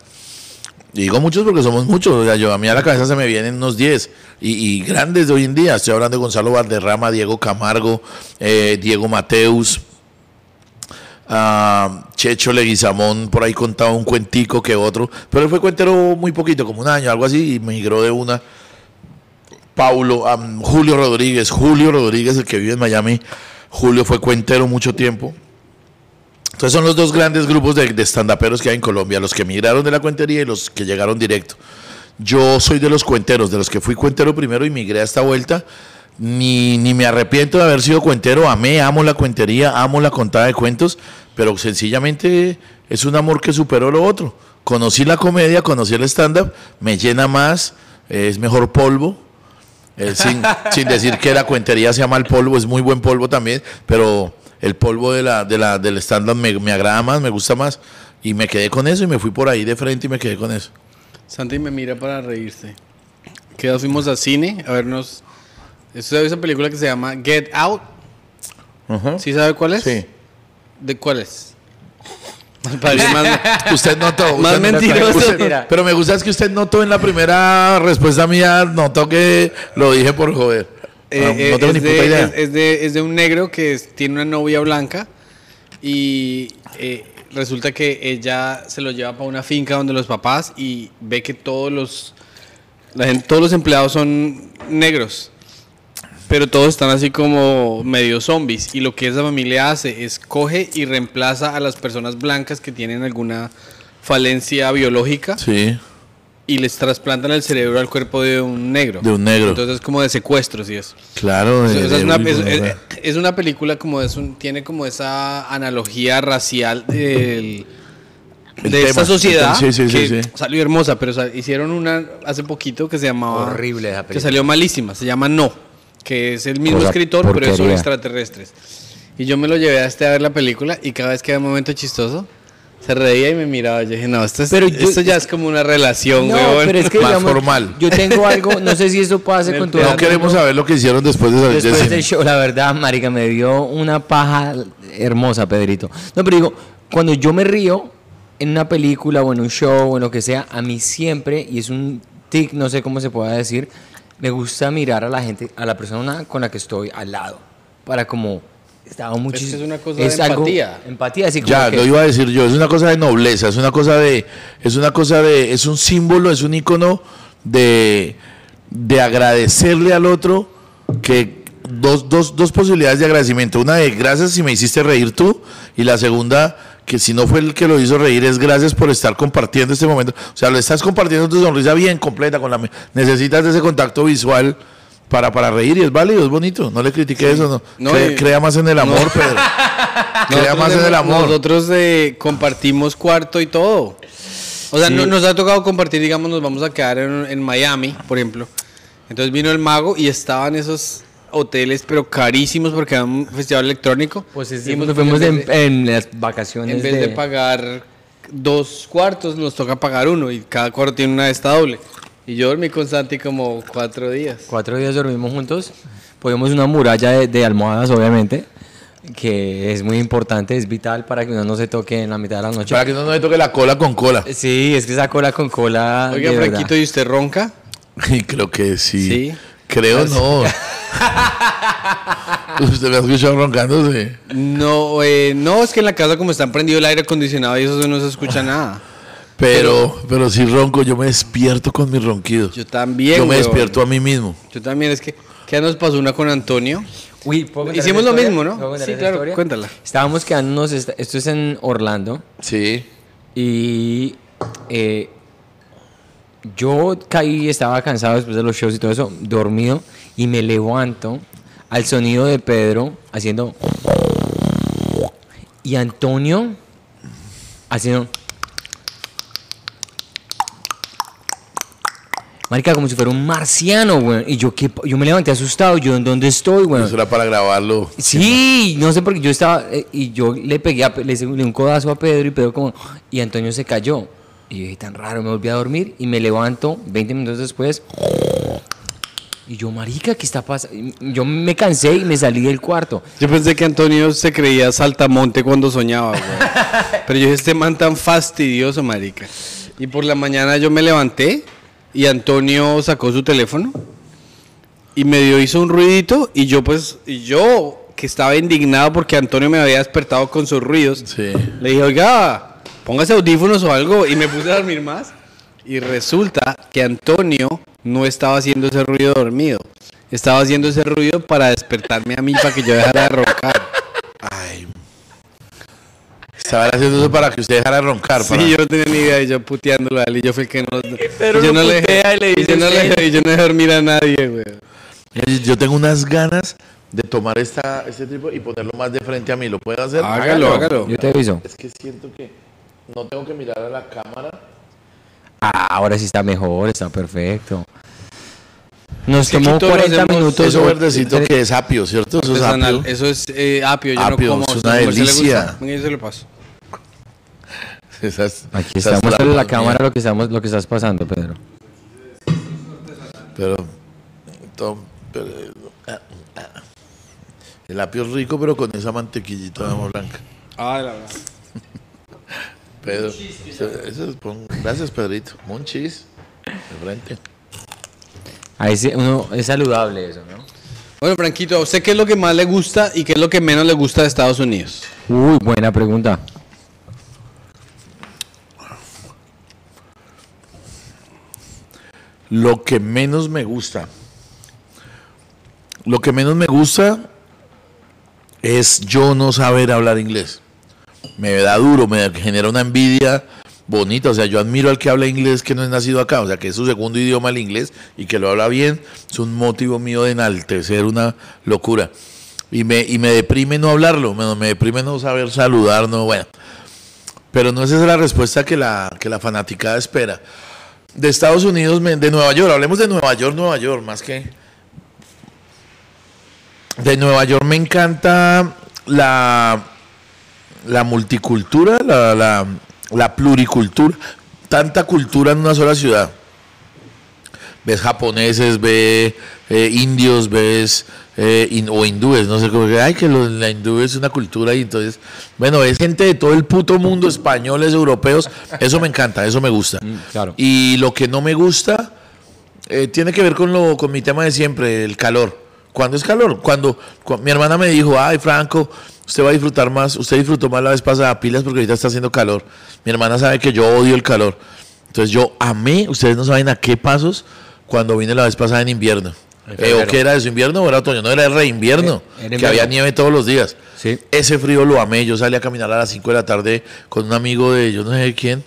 Digo muchos porque somos muchos. O sea, yo a mí a la cabeza se me vienen unos 10. Y, grandes de hoy en día. Estoy hablando de Gonzalo Valderrama, Diego Camargo, eh, Diego Mateus, ah, Checho Leguizamón, por ahí contaba un cuentico que otro. Pero él fue cuentero muy poquito, como un año, algo así, y migró de una. Paulo, ah, Julio Rodríguez, Julio Rodríguez, el que vive en Miami. Julio fue cuentero mucho tiempo. Entonces son los dos grandes grupos de, de estandaperos que hay en Colombia, los que migraron de la cuentería y los que llegaron directo. Yo soy de los cuenteros, de los que fui cuentero primero y migré a esta vuelta. Ni, ni me arrepiento de haber sido cuentero, amé, amo la cuentería, amo la contada de cuentos, pero sencillamente es un amor que superó lo otro. Conocí la comedia, conocí el stand-up, me llena más, es mejor polvo, eh, sin, sin decir que la cuentería sea mal polvo, es muy buen polvo también, pero el polvo de la, de la, del stand-up me, me agrada más, me gusta más. Y me quedé con eso y me fui por ahí de frente y me quedé con eso. Santi me mira para reírse. Que fuimos al cine a vernos. ¿Usted sabe esa película que se llama Get Out? ¿Sí sabe cuál es? Sí. ¿De cuál es? Más- Usted notó. Más usted- mentiroso. usted- pero me gusta es que usted notó en la primera respuesta mía, notó que lo dije por joder. Eh, no, no tengo es, ni puta de, idea. es- es de, es de un negro que es- tiene una novia blanca y eh, resulta que ella se lo lleva para una finca donde los papás y ve que todos los, la gente- todos los empleados son negros. Pero todos están así como medio zombies. Y lo que esa familia hace es coge y reemplaza a las personas blancas que tienen alguna falencia biológica Sí, y les trasplantan el cerebro al cuerpo de un negro. de un negro. Entonces es como de secuestros y eso. claro. O de- es, una, es- es- es una película como es un, tiene como esa analogía racial del- El de tema, esta sociedad sí, sí, sí, que sí. salió hermosa, pero sa- hicieron una hace poquito que se llamaba Horrible esa que película. salió malísima, se llama No, que es el mismo Cosa escritor, pero es sobre porquería. extraterrestres. Y yo me lo llevé a este a ver la película y cada vez que había un momento chistoso se reía y me miraba. Yo dije, no, esto, es- Pero yo- esto ya es como una relación, No, weón. pero es que Más digamos, formal. yo tengo algo, no sé si eso pase con tu No queremos saber lo que hicieron después de salir Después del show, la verdad, marica, me dio una paja hermosa, Pedrito. No, pero digo, cuando yo me río en una película o en un show o en lo que sea, a mí siempre, y es un tic, no sé cómo se pueda decir, me gusta mirar a la gente, a la persona con la que estoy al lado, para como... Estaba muchísimo. es una cosa de empatía. Empatía, así como Ya, que- lo iba a decir yo, es una cosa de nobleza, es una cosa de, es una cosa de, es un símbolo, es un icono de, de agradecerle al otro que dos, dos, dos posibilidades de agradecimiento. Una de gracias si me hiciste reír tú, y la segunda, que si no fue el que lo hizo reír, es gracias por estar compartiendo este momento. O sea, lo estás compartiendo tu sonrisa bien completa, con la necesitas de ese contacto visual. Para, para reír y es válido, es bonito. No le critique eso. No. No, y- crea más en el amor, Pedro. Crea Nosotros más en el amor. Nosotros eh, compartimos cuarto y todo. O sea, no- nos ha tocado compartir, digamos, nos vamos a quedar en, en Miami, por ejemplo. Entonces vino el mago y estaban esos hoteles, pero carísimos porque era un festival electrónico. Pues es, Dijimos, nos fuimos en de- las vacaciones en vez de pagar dos cuartos, nos toca pagar uno y cada cuarto tiene una esta doble. Y yo dormí con Santi como cuatro días. Cuatro días dormimos juntos. Ponemos una muralla de, de almohadas, obviamente, que es muy importante, es vital para que uno no se toque en la mitad de la noche. Para que no nos toque la cola con cola. Sí, es que esa cola con cola. Oiga. Franquito, ¿y usted ronca? Y creo que sí. Sí. Creo no. ¿Usted me ha escuchado roncando? Sí. No, eh, no, es que en la casa como está prendido el aire acondicionado y eso no se escucha nada. Pero, pero si ronco, yo me despierto con mis ronquidos. Yo también. Yo me weón. despierto a mí mismo. Yo también, es que, ¿qué nos pasó una con Antonio? Uy, ¿puedo contar Hicimos esa lo historia? mismo, ¿no? ¿Puedo contar Sí, esa claro, historia? cuéntala. Estábamos quedándonos, esta- esto es en Orlando, Sí. y eh, yo caí, estaba cansado después de los shows y todo eso, dormido, y me levanto al sonido de Pedro haciendo... Y Antonio haciendo... Marica, como si fuera un marciano, güey. Y yo, ¿qué? yo me levanté asustado. Yo, ¿en dónde estoy, güey? Eso era para grabarlo. Sí, no sé por qué yo estaba. eh, y yo le pegué a le hice un codazo a Pedro y Pedro como. Y Antonio se cayó. Y yo dije, tan raro, me volví a dormir y me levanto 20 minutos después. Y yo, marica, ¿qué está pasando? Yo me cansé y me salí del cuarto. Yo pensé que Antonio se creía saltamonte cuando soñaba, güey. Pero yo dije, este man tan fastidioso, marica. Y por la mañana yo me levanté y Antonio sacó su teléfono y medio hizo un ruidito y yo pues, y yo que estaba indignado porque Antonio me había despertado con sus ruidos, Sí. le dije, oiga, póngase audífonos o algo y me puse a dormir más. Y resulta que Antonio no estaba haciendo ese ruido dormido. Estaba haciendo ese ruido para despertarme a mí para que yo dejara de roncar. Estaban haciendo eso para que usted dejara de roncar. para- Sí, yo no tenía ni idea y yo puteándolo a él y yo fui el que no... Yo no le putea y le y dice yo no le usted. y yo no dejé dormir a nadie, güey. Yo tengo unas ganas de tomar esta, este tipo y ponerlo más de frente a mí. ¿Lo puedo hacer? Hágalo, hágalo. Yo te aviso. Es que siento que no tengo que mirar a la cámara. Ah, ahora sí está mejor, está perfecto. Nos Sí, tomó aquí todos 40 hacemos minutos. Eso verdecito que es apio, ¿cierto? Eso es apio. Eso es eh, apio, yo Apio, no como. es ¿A una delicia. gusta? Venga, yo se lo paso. Esas- Aquí esas estamos en la cámara lo que estamos, lo que estás pasando, Pedro. Pero, ah, ah. el apio es rico, pero con esa mantequillita de blanca. Ah, la verdad. Pedro, eso- eso es- pon- gracias Pedrito. Monchis, de frente. Ahí sí, uno, es saludable eso, ¿no? Bueno, Franquito, ¿a usted qué es lo que más le gusta y qué es lo que menos le gusta de Estados Unidos? Uy, buena pregunta. Lo que menos me gusta. Lo que menos me gusta es yo no saber hablar inglés. Me da duro, me genera una envidia bonita. O sea, yo admiro al que habla inglés que no es nacido acá. O sea, que es su segundo idioma el inglés y que lo habla bien. Es un motivo mío de enaltecer una locura. Y me, y me deprime no hablarlo. Me, me deprime no saber saludar, no, bueno. Pero no esa es la respuesta que la, que la fanaticada espera de Estados Unidos, de Nueva York, hablemos de Nueva York, Nueva York, más que... De Nueva York me encanta la, la multicultura, la, la, la pluricultura, tanta cultura en una sola ciudad. Ves japoneses, ves eh, indios, ves eh, o hindúes, no sé cómo ay, que lo- la hindú es una cultura y entonces, bueno, es gente de todo el puto mundo, españoles, europeos, eso me encanta, eso me gusta. claro. Y lo que no me gusta eh, tiene que ver con, lo, con mi tema de siempre, el calor. ¿Cuándo es calor? Cuando, cu- mi hermana me dijo, ay, Franco, usted va a disfrutar más, usted disfrutó más la vez pasada pilas porque ahorita está haciendo calor. Mi hermana sabe que yo odio el calor. Entonces yo amé, ustedes no saben a qué pasos cuando vine la vez pasada en invierno. Eh. ¿O qué era eso? ¿Invierno o era otoño? No, era reinvierno, Eh, que había nieve todos los días. Sí. Ese frío lo amé. Yo salí a caminar a las 5 de la tarde con un amigo de yo no sé quién.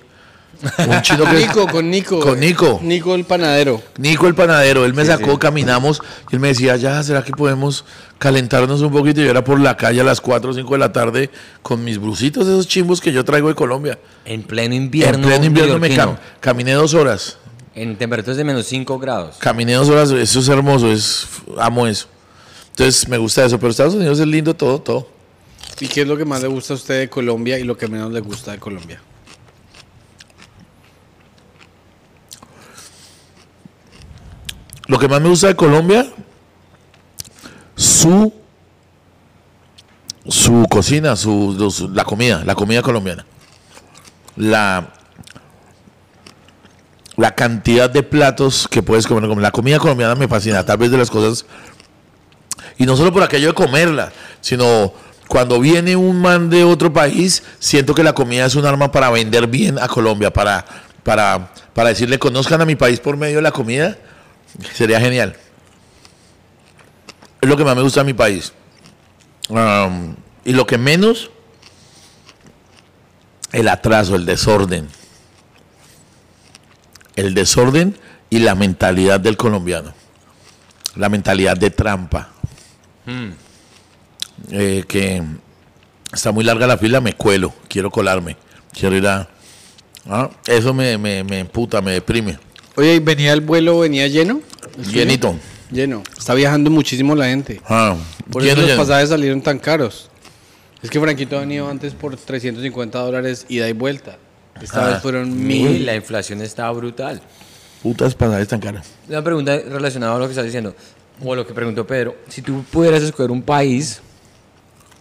Un chino que Nico, con Nico. Con Nico. Nico el panadero. Nico el panadero, él me sacó, caminamos y él me decía, ya, ¿será que podemos calentarnos un poquito? Y yo era por la calle a las 4 o 5 de la tarde con mis brusitos, esos chimbos que yo traigo de Colombia. En pleno invierno. en pleno invierno me cam- caminé dos horas. En temperaturas de menos 5 grados. Caminé dos horas, eso es hermoso, es, amo eso. Entonces me gusta eso, pero Estados Unidos es lindo todo, todo. ¿Y qué es lo que más le gusta a usted de Colombia y lo que menos le gusta de Colombia? Lo que más me gusta de Colombia, su, su cocina, su, los- la comida, la comida colombiana. La, la cantidad de platos que puedes comer. La comida colombiana me fascina, tal vez de las cosas. Y no solo por aquello de comerla, sino cuando viene un man de otro país, siento que la comida es un arma para vender bien a Colombia, para, para, para decirle conozcan a mi país por medio de la comida. Sería genial. Es lo que más me gusta de mi país. Y lo que menos, el atraso, el desorden. El desorden y la mentalidad del colombiano. La mentalidad de trampa. Eh, que está muy larga la fila, me cuelo, quiero colarme, quiero ir a... Ah, Eso me, me, me emputa, me deprime. Oye, ¿y ¿venía el vuelo, venía lleno? Llenito. Lleno. Está viajando muchísimo la gente. Ah, Por lleno, eso los lleno. pasajes salieron tan caros. Es que Franquito ha venido antes por 350 dólares ida y vuelta. Esta Ah. vez fueron Uy, mil. la inflación está brutal. Putas pasajes tan caras. Una pregunta relacionada a lo que estás diciendo, o lo que preguntó Pedro. Si tú pudieras escoger un país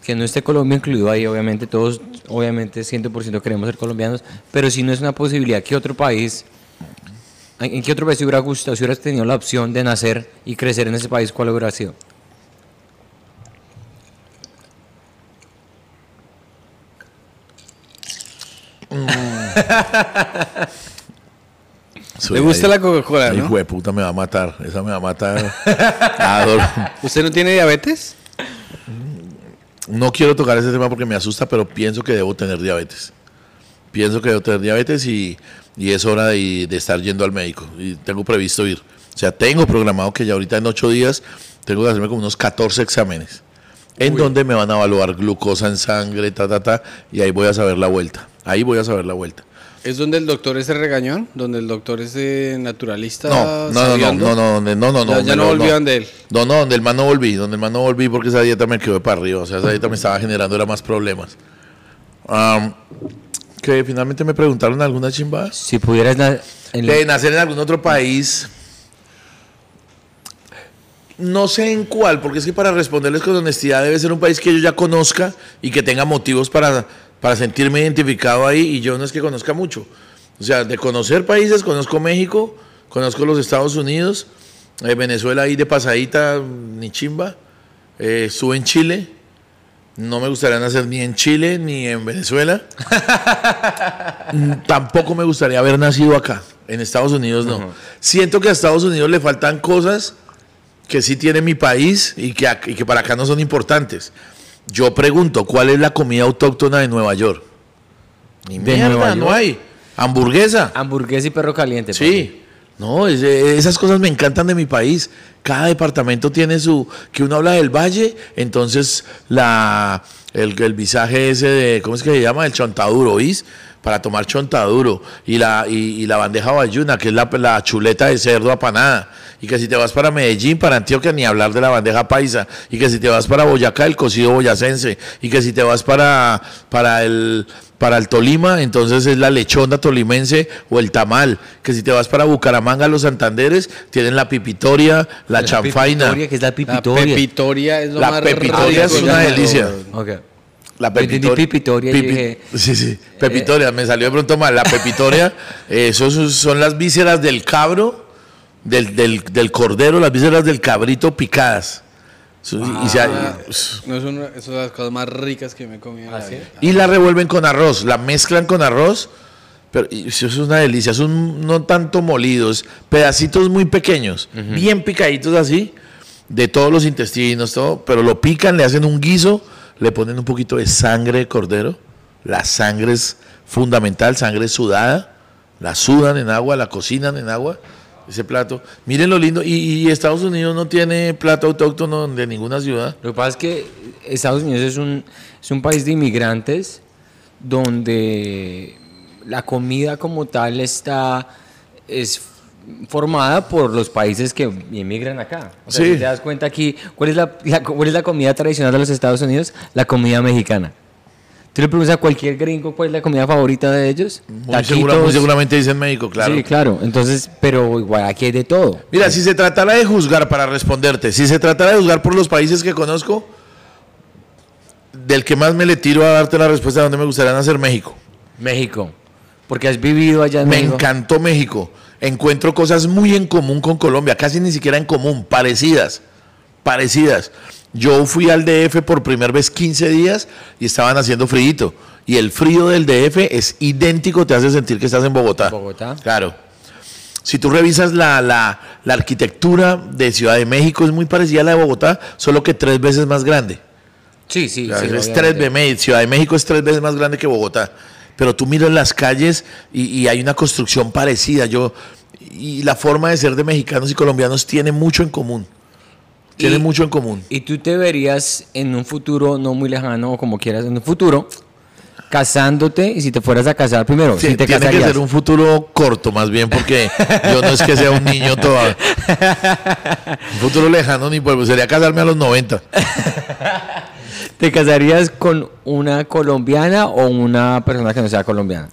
que no esté Colombia incluido ahí, obviamente todos, obviamente 100% queremos ser colombianos, pero si no es una posibilidad, ¿qué otro país, en en qué otro país te hubiera gustado, si hubieras tenido la opción de nacer y crecer en ese país, cuál hubiera sido? ¿Le gusta la Coca-Cola, no? Hijo de puta, me va a matar. Esa me va a matar. ¿Usted no tiene diabetes? No quiero tocar ese tema porque me asusta, pero pienso que debo tener diabetes. Pienso que debo tener diabetes y, y es hora de, de estar yendo al médico. Y tengo previsto ir. O sea, tengo programado que ya ahorita en ocho días tengo que hacerme como unos 14 exámenes. En donde me van a evaluar glucosa en sangre, ta, ta, ta. Y ahí voy a saber la vuelta. Ahí voy a saber la vuelta. ¿Es donde el doctor ese regañón? ¿Donde el doctor ese naturalista? No, no, no, no, no, no, donde- no, no, no. Ya- ya donde no volvían de él. No, no, donde el man no volví, donde el man no volví porque esa dieta me quedó de para arriba, o sea, esa dieta me estaba generando era más problemas. Am, que finalmente me preguntaron alguna chimba. Si pudieras na- en- De nacer en algún otro país. No sé en cuál, porque es que para responderles con honestidad debe ser un país que yo ya conozca y que tenga motivos para, para sentirme identificado ahí y yo no es que conozca mucho. O sea, de conocer países, conozco México, conozco los Estados Unidos, eh, Venezuela ahí de pasadita, ni chimba. Eh, estuve en Chile, no me gustaría nacer ni en Chile ni en Venezuela. Tampoco me gustaría haber nacido acá. En Estados Unidos no. Siento que a Estados Unidos le faltan cosas que sí tiene mi país y que, y que para acá no son importantes. Yo pregunto, ¿cuál es la comida autóctona de Nueva York? Ni ¿De mierda, Nueva no York? hay. Hamburguesa. hamburguesa y perro caliente. Sí. No, es- eh, esas cosas me encantan de mi país. Cada departamento tiene su... Que uno habla del valle, entonces la el, el visaje ese de... ¿Cómo es que se llama? El chontaduro, ¿oís? Para tomar chontaduro. Y la, y, y la bandeja bayuna, que es la, la chuleta de cerdo apanada. Y que si te vas para Medellín, para Antioquia, ni hablar de la bandeja paisa. Y que si te vas para Boyacá, el cocido boyacense. Y que si te vas para, para el para el Tolima, entonces es la lechona tolimense o el tamal. Que si te vas para Bucaramanga, los Santanderes, tienen la pipitoria, la, chanfaina. pepitoria, que es la La pipitoria. pepitoria es lo La más pepitoria rico es una delicia. La Pipi- dije- Sí, sí. Pepitoria, me salió de pronto mal. La pepitoria, eh, esos son- son las vísceras del cabro, del, del, del cordero, las vísceras del cabrito picadas. Y, se- Ah, no es una, es una de las cosas más ricas que me he comido en la vida. y la revuelven con arroz, la mezclan con arroz. Pero eso es una delicia, son no tanto molidos, pedacitos muy pequeños, bien picaditos así, de todos los intestinos, todo, pero lo pican, le hacen un guiso, le ponen un poquito de sangre de cordero. La sangre es fundamental, sangre sudada, la sudan en agua, la cocinan en agua, ese plato. Miren lo lindo, y, Estados Unidos no tiene plato autóctono de ninguna ciudad. Lo que pasa es que Estados Unidos es un, es un país de inmigrantes donde la comida como tal está es formada por los países que inmigran acá. O sea, Sí. si te das cuenta aquí, ¿cuál es la, la- cuál es la comida tradicional de los Estados Unidos? La comida mexicana. Tú le preguntas a cualquier gringo cuál es la comida favorita de ellos. Muy, segura- muy seguramente dicen México, claro. Sí, claro. Entonces, pero igual aquí hay de todo. Mira, si se tratara de juzgar, para responderte, si se tratara de juzgar por los países que conozco, del que más me le tiro a darte la respuesta de dónde me gustaría nacer, México. México. Porque has vivido allá en Me México. encantó México. Encuentro cosas muy en común con Colombia, casi ni siquiera en común, parecidas, parecidas. Yo fui al DF por primera vez 15 días y estaban haciendo frío. Y el frío del DF es idéntico, te hace sentir que estás en Bogotá. Bogotá. Claro. Si tú revisas la, la- la arquitectura de Ciudad de México, es muy parecida a la de Bogotá, solo que tres veces más grande. Sí, sí, O sea, sí, es tres Ciudad de México es tres veces más grande que Bogotá. Pero tú miras las calles y, y hay una construcción parecida. Yo, y la forma de ser de mexicanos y colombianos tiene mucho en común. Tiene Y- mucho en común. Y tú te verías en un futuro no muy lejano, o como quieras, en un futuro, casándote y si te fueras a casar primero, Sí, si te tiene que casarías. ser un futuro corto, más bien, porque yo no es que sea un niño todavía. Un futuro lejano ni pues sería casarme a los 90. ¿Te casarías con una colombiana o una persona que no sea colombiana?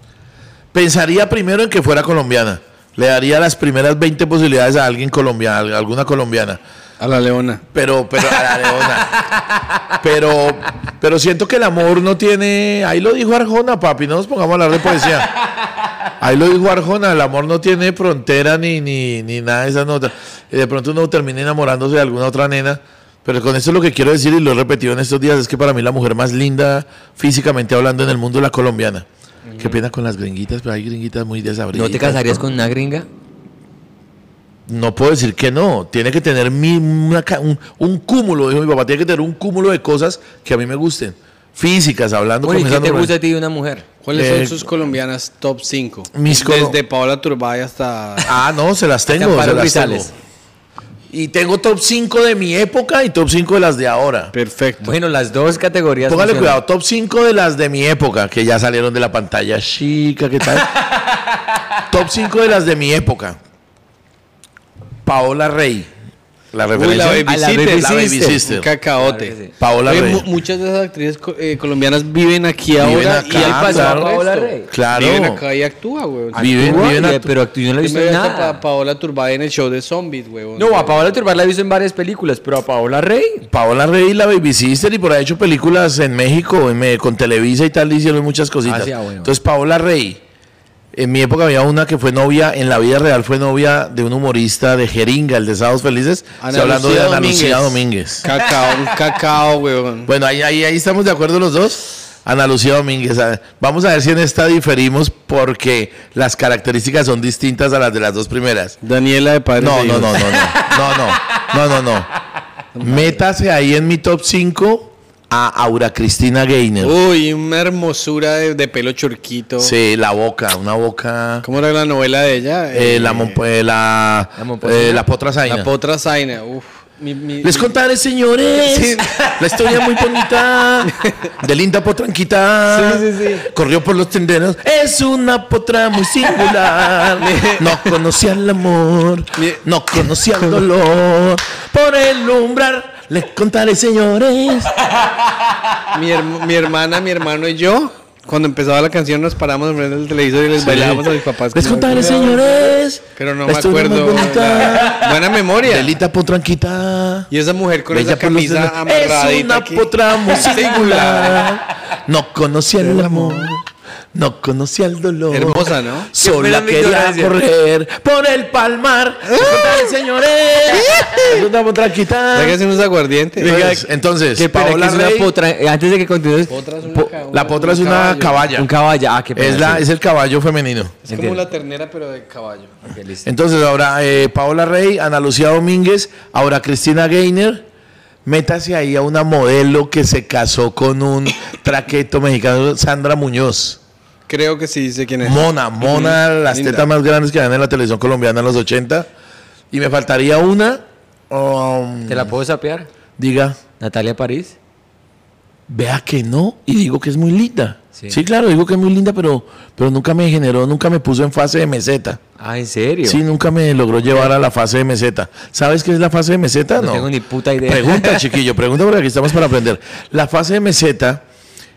Pensaría primero en que fuera colombiana. Le daría las primeras 20 posibilidades a alguien colombiana, a alguna colombiana. A la leona. Pero, pero, a la leona. Pero, pero siento que el amor no tiene. Ahí lo dijo Arjona, papi. No nos pongamos a hablar de poesía. Ahí lo dijo Arjona. El amor no tiene frontera ni, ni, ni nada de esas notas. Y de pronto uno termina enamorándose de alguna otra nena. Pero con esto lo que quiero decir, y lo he repetido en estos días, es que para mí la mujer más linda, físicamente hablando, en el mundo es la colombiana. Qué pena con las gringuitas, pero hay gringuitas muy desabridas. ¿No te casarías con una gringa? No puedo decir que no. Tiene que tener mi- una ca- un, un cúmulo, dijo mi papá, tiene que tener un cúmulo de cosas que a mí me gusten. Físicas, hablando Bueno, ¿y con qué te gusta a ti de una mujer? ¿Cuáles Eh, son sus colombianas top 5? mis colo- Desde Paola Turbay hasta... Ah, no, se las tengo. Se las tengo. Y tengo top 5 de mi época y top 5 de las de ahora. Perfecto. Bueno, las dos categorías. Póngale funcionan. cuidado, top 5 de las de mi época, que ya salieron de la pantalla chica, ¿qué tal? top 5 de las de mi época. Paola Rey. La Uy, referencia. la Baby A la Sister. Baby La Baby Sister. Un cacaote. Claro sí. Paola Oye, Rey. mu- muchas de esas actrices co- eh, colombianas viven aquí Viven ahora acá, y ahí pasó claro. Paola Rey. Claro. Viven acá y actúa, güey. Viven- Actúa, viven y- actu- pero actú- yo no la he visto nada. pa- Paola Turbay en el show de Zombies, güey. No, a Paola Turbar la he visto en varias películas, pero a Paola Rey. Paola Rey, la Baby Sister, y por ahí ha hecho películas en México, en con Televisa y tal, le hicieron muchas cositas. Ah, sí, ah, bueno. Entonces, Paola Rey, en mi época había una que fue novia, en la vida real fue novia de un humorista de Jeringa, el de Sábados Felices. Estoy hablando de Ana Lucía Domínguez. Cacao, un cacao, güey. Bueno, ahí, ahí, ahí estamos de acuerdo los dos. Ana Lucía Domínguez. Vamos a ver si en esta diferimos porque las características son distintas a las de las dos primeras. Daniela de Padres No, no, no, no, no, no, no, no, no, no. Métase ahí en mi top 5 a Aura Cristina Gainer. Uy, una hermosura de, de pelo chorquito. Sí, la boca, una boca. ¿Cómo era la novela de ella? eh, Eh, la, eh, la, ¿La eh, la potra zaina. La potra Zaina. Uf. Mi, mi- Les contaré, señores, Sí. la historia muy bonita de linda potranquita. Sí, sí, sí. Corrió por los tenderos. Es una potra muy singular. No conocía el amor, no conocía el dolor. Por el umbral, les contaré, señores. mi, herm- mi hermana, mi hermano y yo, cuando empezaba la canción, nos paramos enfrente del televisor y les bailábamos a mis papás. Les contaré, señores. Pero no me acuerdo. Buena memoria. De linda potranquita. Y esa mujer con Bella esa camisa amarradita Es una aquí. potra muy Singular. singular. No conocía el amor. No conocía el dolor. Hermosa, ¿no? Sola quería correr por el palmar. Contaré, señores. Es una potranquita. ¿Sabes que hacen unos aguardientes? Entonces, entonces, Qué Paola es una Rey, potra. eh, Antes de que continúes, Potra es una po- ca- la potra es una caballo. caballa. un caballo. Ah, qué pena. Es, la, sí. es el caballo femenino. Es como Entiendo. la ternera, pero de caballo. Listo. Entonces ahora eh, Paola Rey, Ana Lucía Domínguez, ahora Cristina Gainer. Métase ahí a una modelo que se casó con un traqueto mexicano, Sandra Muñoz. Creo que sí sé quién es. Mona, Mona, las linda. tetas más grandes que dan en la televisión colombiana en los 80. Y me faltaría una. um, ¿Te la puedo sapear? diga, Natalia París. vea que no. Y digo que es muy linda. Sí. Sí, claro, digo que es muy linda, pero, pero nunca me generó, nunca me puso en fase de meseta. Ah, ¿en serio? Sí, nunca me logró llevar a la fase de meseta. ¿Sabes qué es la fase de meseta? no, No. tengo ni puta idea. Pregunta, chiquillo, pregunta porque aquí estamos para aprender. La fase de meseta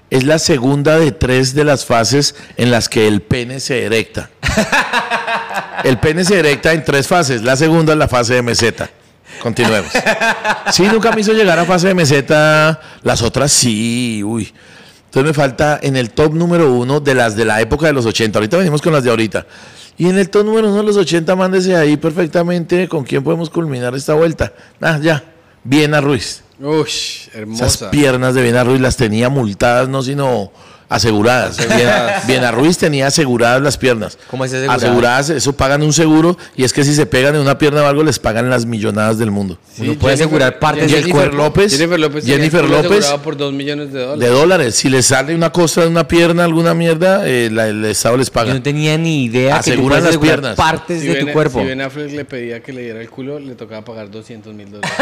es la segunda de tres de las fases en las que el pene se erecta. El pene se erecta en tres fases. La segunda es la fase de meseta. Continuemos. Sí, nunca me hizo llegar a fase de meseta. Las otras sí, uy. Entonces me falta en el top número uno de las de la época de los 80. Ahorita venimos con las de ahorita. Y en el top número uno de los 80, mándese ahí perfectamente con quién podemos culminar esta vuelta. Ah, ya. Viena Ruiz. Uy, Esas hermosa. piernas de Viena Ruiz las tenía multadas, no sino aseguradas. Viena, Viena Ruiz tenía aseguradas las piernas. ¿Cómo así aseguradas? Aseguradas, eso pagan un seguro y es que si se pegan en una pierna o algo les pagan las millonadas del mundo. Uno puede asegurar partes del cuerpo. López, Jennifer López. Jennifer López asegurado por dos millones de de dólares. dólares. Si les sale una cosa de una pierna, alguna mierda, eh, la- el Estado les Yo paga. no tenía ni idea que tú Aseguran puedes las asegurar piernas. partes Si de ben, tu cuerpo. si Ben Affleck le pedía que le diera el culo, le tocaba pagar 200 mil dólares.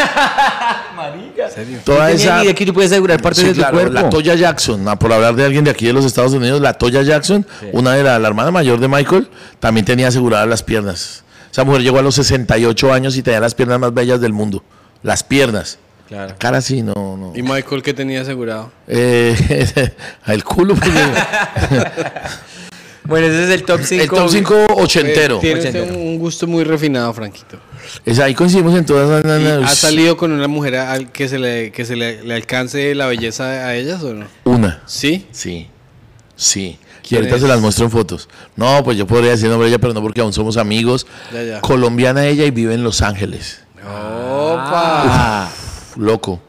Toda no tenía esa ni idea que tú puedes asegurar partes Sí, de tu claro, cuerpo. la Toya Jackson, ah, por hablar de alguien de aquí de los Estados Unidos, la Toya Jackson, una de la, la hermana mayor de Michael, también tenía aseguradas las piernas. Esa mujer llegó a los 68 años y tenía las piernas más bellas del mundo. Las piernas. Claro. La cara sí, no, no. ¿Y Michael qué tenía asegurado? Eh, el culo. pues, Bueno, ese es el top 5. el top 5 ochentero. Eh, tiene Ochentero. un, gusto muy refinado, Franquito. Es, ahí coincidimos en todas las... ¿Y ¿Ha salido con una mujer al que se le, que se le, le alcance la belleza a ellas o no? Una. ¿Sí? Sí, sí. Y ¿Quién ahorita es? se las muestro en fotos. No, pues yo podría decir nombre de ella, pero no porque aún somos amigos. Ya, ya. Colombiana ella y vive en Los Ángeles. ¡Opa! Loco.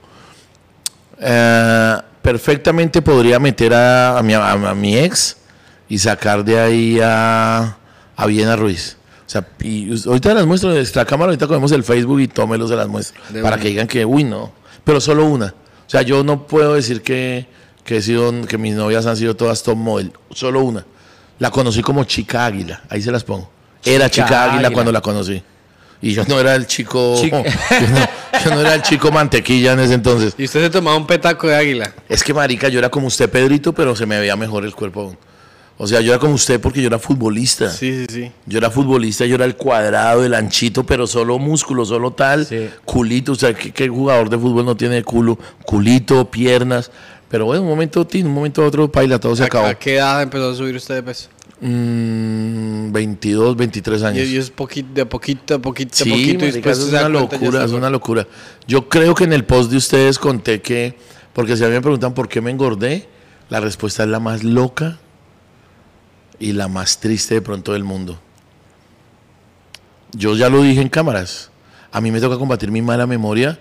Eh, perfectamente podría meter a, a mi, a- a mi ex y sacar de ahí a, a Viena Ruiz. O sea, y ahorita las muestro de esta cámara, ahorita cogemos el Facebook y tómelos, se las muestro. De para una. que digan que, uy, no. Pero solo una. O sea, yo no puedo decir que, que, he sido, que mis novias han sido todas top model. Solo una. La conocí como chica águila. Ahí se las pongo. Era Chica chica águila, Águila. cuando la conocí. Y yo no era el chico. Chica- yo, no, yo no era el chico mantequilla en ese entonces. ¿Y usted se tomaba un petaco de águila? Es que, marica, yo era como usted, Pedrito, pero se me veía mejor el cuerpo aún. O sea, yo era como usted porque yo era futbolista. Sí, sí, sí. Yo era futbolista, yo era el cuadrado, el anchito, pero solo músculo, solo tal, Sí. culito. O sea, ¿qué, qué jugador de fútbol no tiene culo? Culito, piernas. Pero bueno, un momento, tin, un momento otro, paila, todo se ¿A, acabó. a qué edad empezó a subir usted de peso? Mm, 22, 23 Y, años. y es poquito, de poquito, a poquito, Sí, poquito. y después es una locura, es una locura. Yo creo que en el post de ustedes conté que, porque si a mí me preguntan por qué me engordé, la respuesta es la más loca y la más triste de pronto del mundo. Yo ya lo dije en cámaras. A mí me toca combatir mi mala memoria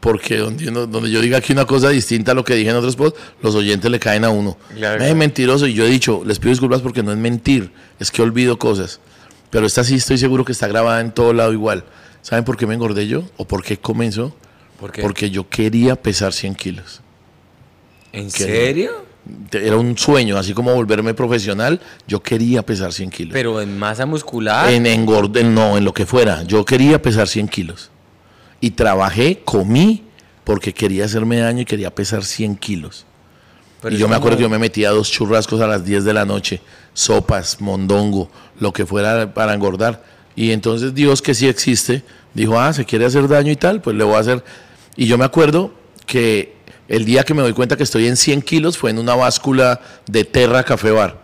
porque donde, uno- donde yo diga aquí una cosa distinta a lo que dije en otros posts, los oyentes le caen a uno. Claro. Es mentiroso y yo he dicho, les pido disculpas porque no es mentir, es que olvido cosas. Pero esta sí estoy seguro que está grabada en todo lado igual. ¿Saben por qué me engordé yo? ¿O por qué comenzó? ¿Por qué? Porque yo quería pesar 100 kilos. ¿En serio? Era un sueño, así como volverme profesional, yo quería pesar 100 kilos. Pero en masa muscular. En engorde, no, en lo que fuera. Yo quería pesar 100 kilos. Y trabajé, comí, porque quería hacerme daño y quería pesar 100 kilos. Pero y yo me acuerdo que yo me metía dos churrascos a las 10 de la noche, sopas, mondongo, lo que fuera para engordar. Y entonces Dios, que sí existe, dijo, ah, se quiere hacer daño y tal, pues le voy a hacer. Y yo me acuerdo que el día que me doy cuenta que estoy en 100 kilos fue en una báscula de Terra Café Bar.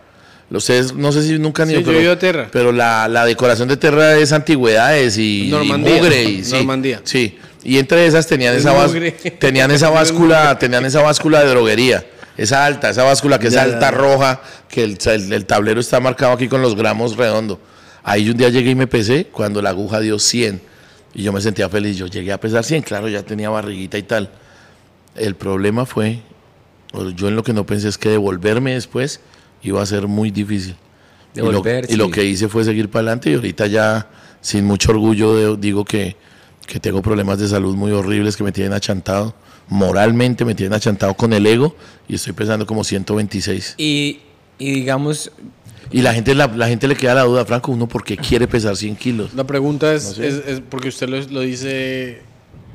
Ustedes no sé si nunca han Sí, ido, yo ido a Terra. pero la, la decoración de Terra es antigüedades y, y Normandía. mugre. Y, sí, Normandía. Sí, y entre esas tenían Es esa, tenían esa báscula, tenían esa báscula de droguería. Esa alta, esa báscula que es Ya, alta ya. roja, que el, el- el tablero está marcado aquí con los gramos redondo. Ahí un día llegué y me pesé cuando la aguja dio 100 y yo me sentía feliz. Yo llegué a pesar 100, claro, ya tenía barriguita y tal. El problema fue, yo en lo que no pensé es que devolverme después iba a ser muy difícil. Y lo, Devolver, y lo que hice fue seguir para adelante y ahorita ya sin mucho orgullo de- digo que, que tengo problemas de salud muy horribles que me tienen achantado. Moralmente me tienen achantado con el ego y estoy pesando como 126. Y, y digamos, Y la gente, la, la gente le queda la duda, Franco, uno por qué quiere pesar 100 kilos. La pregunta es, No sé. es, es porque usted lo, lo dice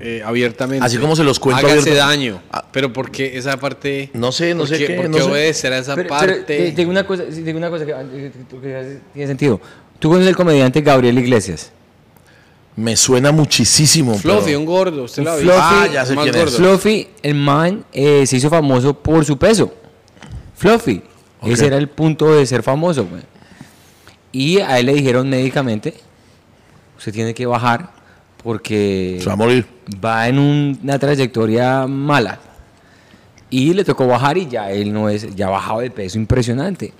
eh, abiertamente. Así como se los cuento Hágase abierto- daño. Ah. Pero porque esa parte... No sé, no ¿por sé qué- qué, ¿Por no obedecer a esa pero- parte? pero digo una cosa, digo una cosa que, eh, que tiene sentido. Tú conoces el comediante Gabriel Iglesias. Me suena muchísimo. Fluffy, pero- un gordo. Usted lo ha Un visto. Fluffy, Ah, ya sé más quién es. gordo. Fluffy, el man, eh, se hizo famoso por su peso. Fluffy. Ese era el punto de ser famoso. Y a él le dijeron médicamente, usted tiene que bajar porque Se va a morir. Va en un- una trayectoria mala. Y le tocó bajar y ya él no es, ya ha bajado de peso impresionante.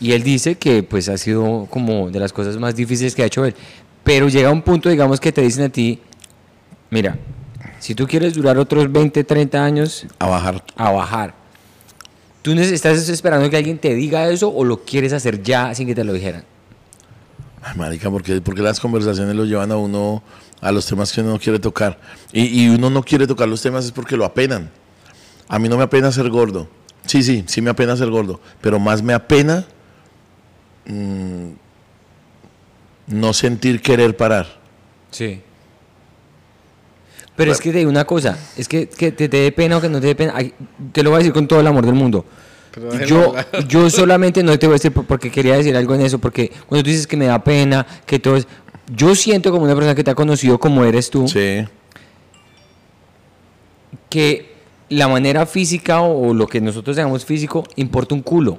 Y él dice que pues ha sido como de las cosas más difíciles que ha hecho él. Pero llega un punto, digamos, que te dicen a ti, mira, si tú quieres durar otros 20, 30 años A bajar. a bajar, ¿tú estás esperando que alguien te diga eso o lo quieres hacer ya sin que te lo dijeran? Ay, marica, porque porque las conversaciones lo llevan a uno a los temas que uno no quiere tocar. Y, y uno no quiere tocar los temas es porque lo apenan. A mí no me apena ser gordo. Sí, sí, sí me apena ser gordo. Pero más me apena mm, no sentir querer parar. Sí. Pero es que te digo una cosa, es que, que te, te dé pena o que no te dé pena, ay, te lo voy a decir con todo el amor del mundo. Pero Yo, yo solamente no te voy a decir por- porque quería decir algo en eso, porque cuando tú dices que me da pena, que todo es... Yo siento como una persona que te ha conocido como eres tú, Sí. que la manera física o, o lo que nosotros llamamos físico importa un culo.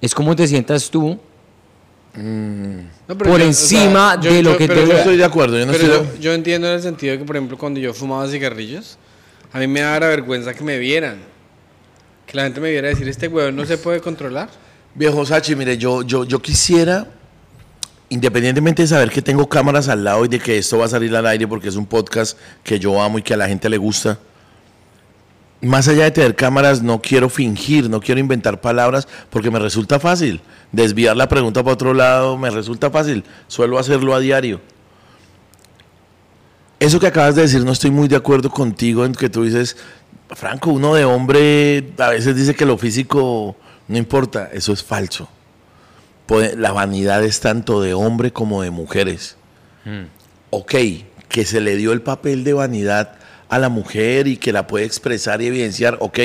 Es como te sientas tú. No, por encima de lo que pero tú- Yo estoy de acuerdo, yo no pero estoy yo, yo entiendo en el sentido de que, por ejemplo, cuando yo fumaba cigarrillos, a mí me daba vergüenza que me vieran. Que la gente me viera decir, este huevón no se puede controlar. Viejo Sachi, mire, yo, yo, yo quisiera, independientemente de saber que tengo cámaras al lado y de que esto va a salir al aire porque es un podcast que yo amo y que a la gente le gusta, más allá de tener cámaras, no quiero fingir, no quiero inventar palabras porque me resulta fácil. Desviar la pregunta para otro lado me resulta fácil. Suelo hacerlo a diario. Eso que acabas de decir, no estoy muy de acuerdo contigo en que tú dices, Franco, uno de hombre a veces dice que lo físico no importa. Eso es falso. La vanidad es tanto de hombre como de mujeres. Ok, que se le dio el papel de vanidad a la mujer y que la puede expresar y evidenciar, ok.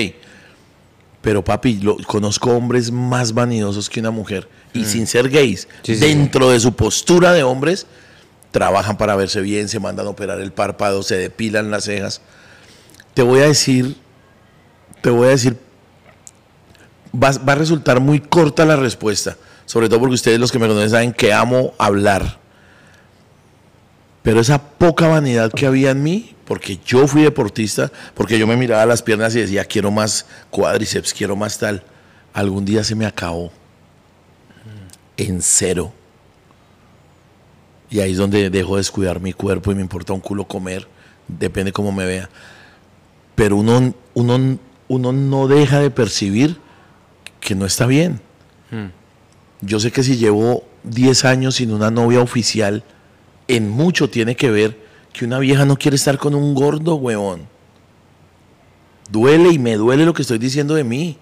Pero papi, lo- conozco hombres más vanidosos que una mujer. Y sin ser gays, Sí, sí, dentro de su postura de hombres, trabajan para verse bien, se mandan a operar el párpado, se depilan las cejas. Te voy a decir, te voy a decir, va, va a resultar muy corta la respuesta, sobre todo porque ustedes los que me conocen saben que amo hablar. Pero esa poca vanidad que había en mí, porque yo fui deportista, porque yo me miraba las piernas y decía, quiero más cuádriceps, quiero más tal, algún día se me acabó. En cero. Y ahí es donde dejo de descuidar mi cuerpo y me importa un culo comer, depende cómo me vea. Pero uno, uno, uno no deja de percibir que no está bien. Yo sé que si llevo 10 años sin una novia oficial, en mucho tiene que ver que una vieja no quiere estar con un gordo, huevón. Duele y me duele lo que estoy diciendo de mí.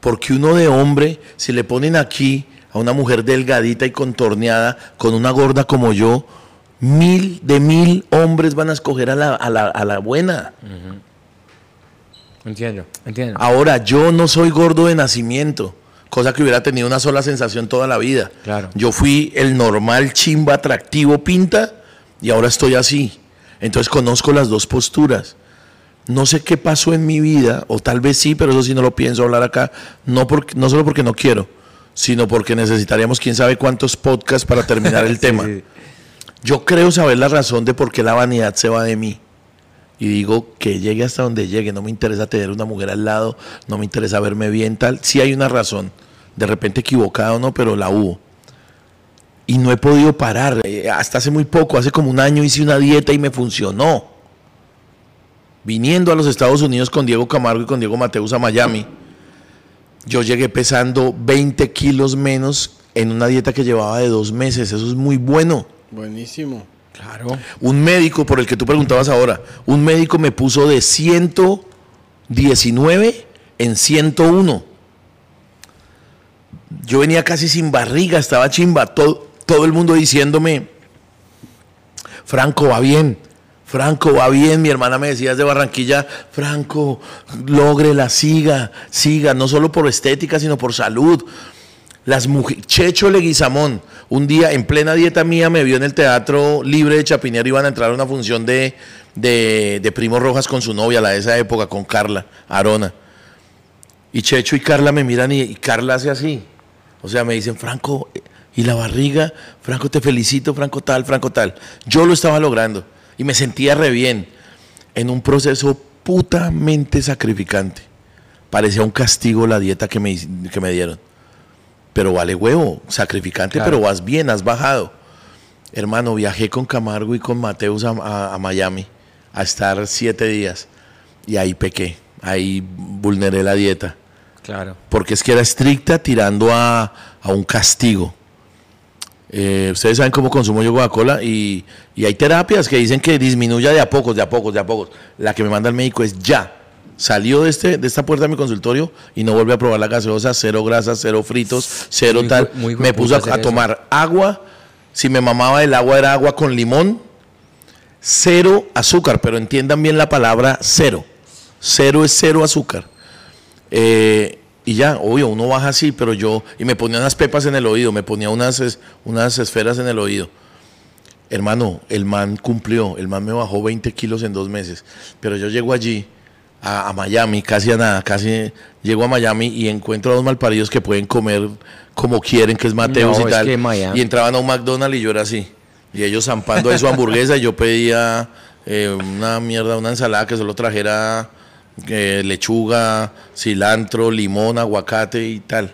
Porque uno de hombre, si le ponen aquí a una mujer delgadita y contorneada, con una gorda como yo, mil de mil hombres van a escoger a la, a la, a la buena. Entiendo, entiendo. Ahora, yo no soy gordo de nacimiento, cosa que hubiera tenido una sola sensación toda la vida. Claro. Yo fui el normal, chimba, atractivo, pinta, y ahora estoy así. Entonces conozco las dos posturas. No sé qué pasó en mi vida, o tal vez sí, pero eso sí no lo pienso hablar acá, no, porque, no solo porque no quiero, sino porque necesitaríamos quién sabe cuántos podcasts para terminar el tema. sí. Yo creo saber la razón de por qué la vanidad se va de mí. Y digo que llegue hasta donde llegue. No me interesa tener una mujer al lado, no me interesa verme bien, tal. Sí hay una razón. De repente equivocada o no, pero la hubo. Y no he podido parar. Eh, hasta hace muy poco, hace como un año hice una dieta y me funcionó. Viniendo a los Estados Unidos con Diego Camargo y con Diego Mateus a Miami, yo llegué pesando 20 kilos menos en una dieta que llevaba de dos meses. Eso es muy bueno. Buenísimo. Claro. Un médico, por el que tú preguntabas ahora, un médico me puso de 119 en 101. Yo venía casi sin barriga, estaba chimba, todo, todo el mundo diciéndome, Franco, va bien, Franco, va bien, mi hermana me decía desde Barranquilla, Franco, lógrela, siga, siga, no solo por estética, sino por salud. Las mujeres, Checho Leguizamón, un día en plena dieta mía me vio en el Teatro Libre de Chapinero, iban a entrar a una función de, de, de Primo Rojas con su novia, la de esa época, con Carla Arona. Y Checho y Carla me miran y, y Carla hace así. O sea, me dicen, Franco, ¿y la barriga? Franco, te felicito, Franco tal, Franco tal. Yo lo estaba logrando y me sentía re bien en un proceso putamente sacrificante. Parecía un castigo la dieta que me, que me dieron. Pero vale huevo, sacrificante, Claro. pero vas bien, has bajado. Hermano, viajé con Camargo y con Mateus a, a- a Miami a estar siete días y ahí pequé, ahí vulneré la dieta Claro. porque es que era estricta tirando a, a un castigo. Eh, ustedes saben cómo consumo yo Coca-Cola y, y hay terapias que dicen que disminuya de a pocos, de a pocos, de a pocos. La que me manda el médico es ya. Salió de, este, de esta puerta de mi consultorio y no vuelve a probar la gaseosa, cero grasas, cero fritos, cero Muy tal. muy me puse a, tomar agua. Si me mamaba el agua era agua con limón. Cero azúcar, pero entiendan bien la palabra cero. Cero es cero azúcar. Eh, Y ya, obvio, uno baja así, pero yo, y me ponía unas pepas en el oído, me ponía unas, es- unas esferas en el oído. Hermano, el man cumplió, el man me bajó 20 kilos en dos meses, pero yo llego allí, a, a Miami, casi a nada, casi llego a Miami y encuentro a dos malparidos que pueden comer como quieren, que es Mateos No, y tal. Y entraban a un McDonald's y yo era así. Y ellos zampando ahí su hamburguesa y yo pedía eh, una mierda, una ensalada que solo trajera eh, lechuga, cilantro, limón, aguacate y tal.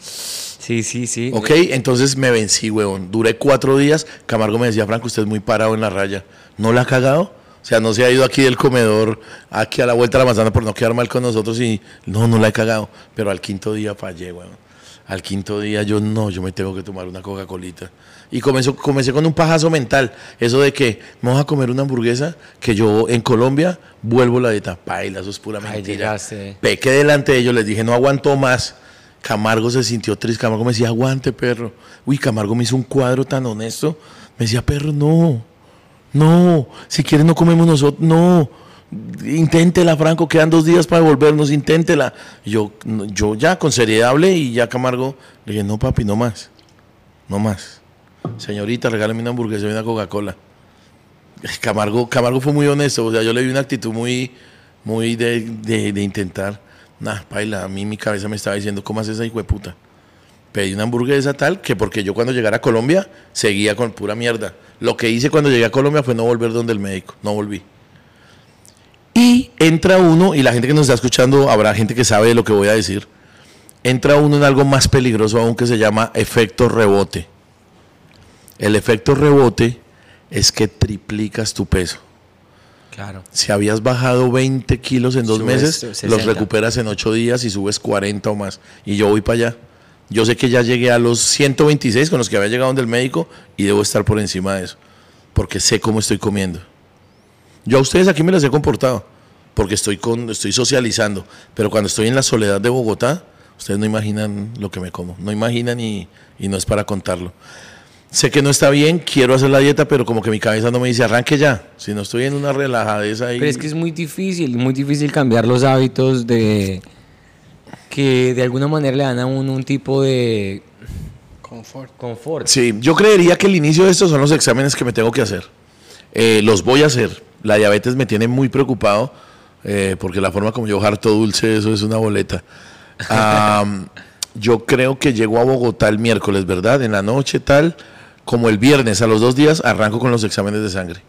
Sí, sí, sí. Ok, entonces me vencí, huevón. Duré cuatro días. Camargo me decía, Franco, usted es muy parado en la raya. ¿No la ha cagado? O sea, no se ha ido aquí del comedor, aquí a la vuelta de la manzana por no quedar mal con nosotros y no, no la he cagado. Pero al quinto día fallé, huevón. Al quinto día yo no, yo me tengo que tomar una Coca-Colita. Y comenzó, comencé con un pajazo mental. Eso de que vamos a comer una hamburguesa que yo en Colombia vuelvo la dieta. Paila, eso es pura Ay, mentira. llegaste. Pequé delante de ellos, les dije, no aguanto más. Camargo se sintió triste. Camargo me decía, aguante, perro. Uy, Camargo me hizo un cuadro tan honesto. Me decía, perro, no. No. Si quieres, no comemos nosotros. No. Inténtela, Franco. Quedan dos días para devolvernos. Inténtela. Yo, yo ya con seriedad hablé y ya Camargo le dije, no, papi, no más. No más. Señorita, regálame una hamburguesa y una Coca-Cola. Camargo, Camargo fue muy honesto, o sea, yo le vi una actitud muy, muy de, de- de intentar. Nah, paila, a mí mi cabeza me estaba diciendo, ¿cómo haces esa hijo de puta? Pedí una hamburguesa tal que porque yo cuando llegara a Colombia seguía con pura mierda. Lo que hice cuando llegué a Colombia fue no volver donde el médico, no volví. Y entra uno, y la gente que nos está escuchando, habrá gente que sabe de lo que voy a decir, entra uno en algo más peligroso aún que se llama efecto rebote. El efecto rebote es que triplicas tu peso. Claro. Si habías bajado 20 kilos en dos Subes meses, 60. los recuperas en 8 días y subes 40 o más. Y yo voy para allá. Yo sé que ya llegué a los 126 con los que había llegado donde el médico y debo estar por encima de eso. Porque sé cómo estoy comiendo. Yo a ustedes aquí me las he comportado. Porque estoy, con, estoy socializando. Pero cuando estoy en la soledad de Bogotá, ustedes no imaginan lo que me como. No imaginan y, y no es para contarlo. Sé que no está bien, quiero hacer la dieta, pero como que mi cabeza no me dice arranque ya. Si no estoy en una relajadez ahí. Pero es que es muy difícil, muy difícil cambiar los hábitos de que de alguna manera le dan a uno un tipo de Confort. confort. Sí, yo creería que el inicio de estos son los exámenes que me tengo que hacer. Eh, los voy a hacer. La diabetes me tiene muy preocupado eh, porque la forma como yo harto dulce, eso es una boleta. Yo creo que llego a Bogotá el miércoles, ¿verdad? En la noche tal, como el viernes, a los dos días, arranco con los exámenes de sangre.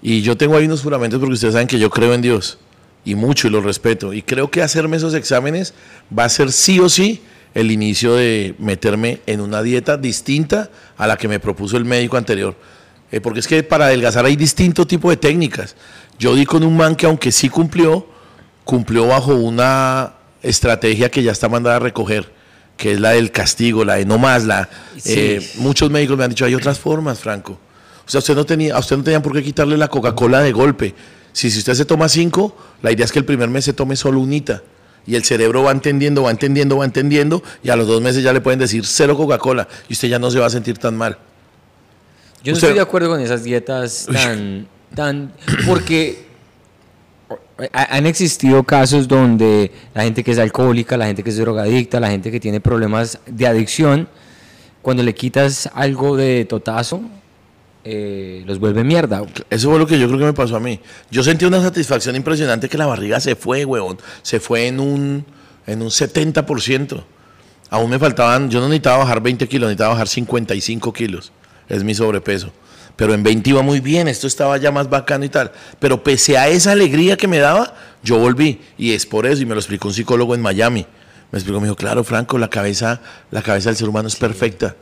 Y yo tengo ahí unos juramentos porque ustedes saben que yo creo en Dios y mucho y lo respeto. Y creo que hacerme esos exámenes va a ser sí o sí el inicio de meterme en una dieta distinta a la que me propuso el médico anterior. Eh, porque es que para adelgazar hay distinto tipo de técnicas. Yo di con un man que aunque sí cumplió, cumplió bajo una estrategia que ya está mandada a recoger, que es la del castigo, la de no más, la Sí. eh, muchos médicos me han dicho, hay otras formas, Franco. O sea, usted no tenía, a usted no tenía por qué quitarle la Coca-Cola de golpe. Si, si usted se toma cinco, la idea es que el primer mes se tome solo unita. Y el cerebro va entendiendo, va entendiendo, va entendiendo, y a los dos meses ya le pueden decir cero Coca-Cola, y usted ya no se va a sentir tan mal. Yo no estoy de acuerdo con esas dietas tan tan porque ha- han existido casos donde la gente que es alcohólica, la gente que es drogadicta, la gente que tiene problemas de adicción, cuando le quitas algo de totazo, eh, los vuelve mierda. Eso fue lo que yo creo que me pasó a mí. Yo sentí una satisfacción impresionante que la barriga se fue, huevón. Se fue en un, en un 70%. Aún me faltaban, yo no necesitaba bajar 20 kilos, necesitaba bajar 55 kilos. Es mi sobrepeso. Pero en 20 iba muy bien, esto estaba ya más bacano y tal. Pero pese a esa alegría que me daba, yo volví. Y es por eso, y me lo explicó un psicólogo en Miami. Me explicó, me dijo, claro, Franco, la cabeza, la cabeza del ser humano es perfecta.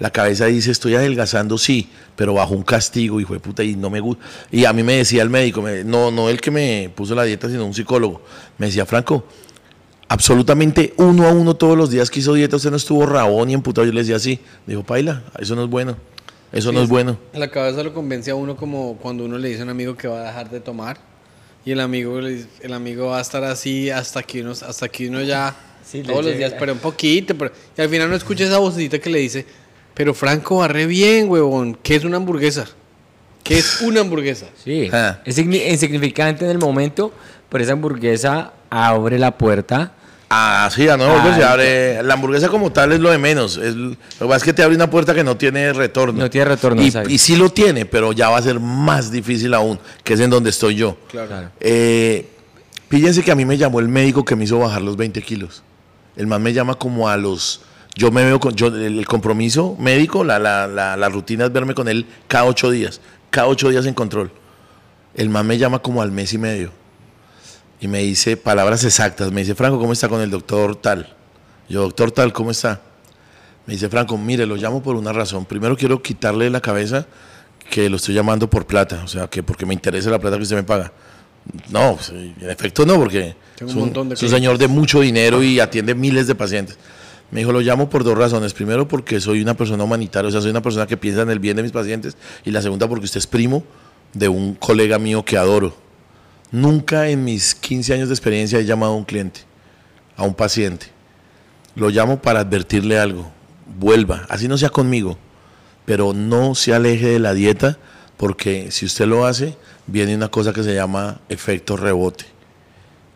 La cabeza dice, estoy adelgazando, sí, pero bajo un castigo, hijo de puta, y no me gusta. Y a mí me decía el médico, me- no, no el que me puso la dieta, sino un psicólogo. Me decía, Franco, absolutamente uno a uno todos los días que hizo dieta, usted no estuvo rabón y emputado. Yo le decía, sí. Dijo, paila, eso no es bueno. Eso no es bueno. La cabeza lo convence a uno como cuando uno le dice a un amigo que va a dejar de tomar y el amigo le dice- el amigo va a estar así hasta que uno hasta que uno ya Sí, todos los llega. días, pero un poquito, pero y al final no escucha esa vocecita que le dice, "Pero Franco va re bien, huevón, ¿qué es una hamburguesa?" ¿Qué es una hamburguesa? Sí, Ah. es signi- insignificante en el momento, pero esa hamburguesa abre la puerta Ah, sí, a Nueva York se Ah, abre. La hamburguesa como tal es lo de menos. Es, lo que pasa es que te abre una puerta que no tiene retorno. No tiene retorno, Y, exacto. y sí lo tiene, pero ya va a ser más difícil aún, que es en donde estoy yo. Claro. Eh, fíjense que a mí me llamó el médico que me hizo bajar los 20 kilos. El man me llama como a los... Yo me veo con... Yo, el, compromiso médico, la, la, la, la rutina es verme con él cada ocho días. Cada ocho días en control. El man me llama como al mes y medio. Y me dice palabras exactas. Me dice, Franco, ¿cómo está con el doctor tal? Yo, doctor tal, ¿cómo está? Me dice, Franco, mire, lo llamo por una razón. Primero quiero quitarle de la cabeza que lo estoy llamando por plata. O sea, que porque me interesa la plata que usted me paga. No, pues, en efecto no, porque es un un, montón de es un señor de mucho dinero y atiende miles de pacientes. Me dijo, lo llamo por dos razones. Primero, porque soy una persona humanitaria, o sea, soy una persona que piensa en el bien de mis pacientes. Y la segunda, porque usted es primo de un colega mío que adoro. Nunca en mis 15 años de experiencia he llamado a un cliente, a un paciente. Lo llamo para advertirle algo. Vuelva, así no sea conmigo, pero no se aleje de la dieta porque si usted lo hace, viene una cosa que se llama efecto rebote.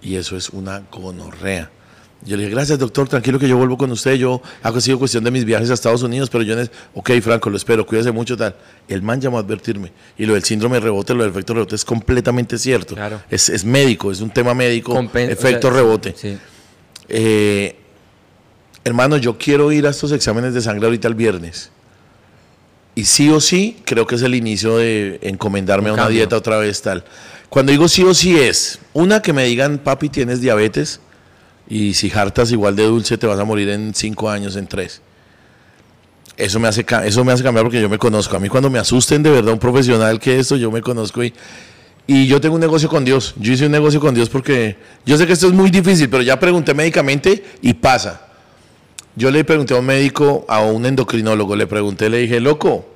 Y eso es una gonorrea. Yo le dije, gracias doctor, tranquilo que yo vuelvo con usted. Yo ha sido cuestión de mis viajes a Estados Unidos, pero yo, ok Franco, lo espero, cuídese mucho, tal. El man llamó a advertirme. Y lo del síndrome de rebote, lo del efecto rebote es completamente cierto. Claro. Es, es médico, es un tema médico, Compen- o efecto sea, rebote. Sí. Eh, hermano, yo quiero ir a estos exámenes de sangre ahorita el viernes. Y sí o sí, creo que es el inicio de encomendarme Un a una cambio. dieta otra vez tal. Cuando digo sí o sí es, una que me digan, papi, tienes diabetes y si hartas igual de dulce te vas a morir en cinco años, en tres. Eso me, hace, eso me hace cambiar porque yo me conozco. A mí cuando me asusten de verdad un profesional que esto, yo me conozco y, y yo tengo un negocio con Dios. Yo hice un negocio con Dios porque yo sé que esto es muy difícil, pero ya pregunté médicamente y pasa. Yo le pregunté a un médico, a un endocrinólogo, le pregunté, le dije, loco,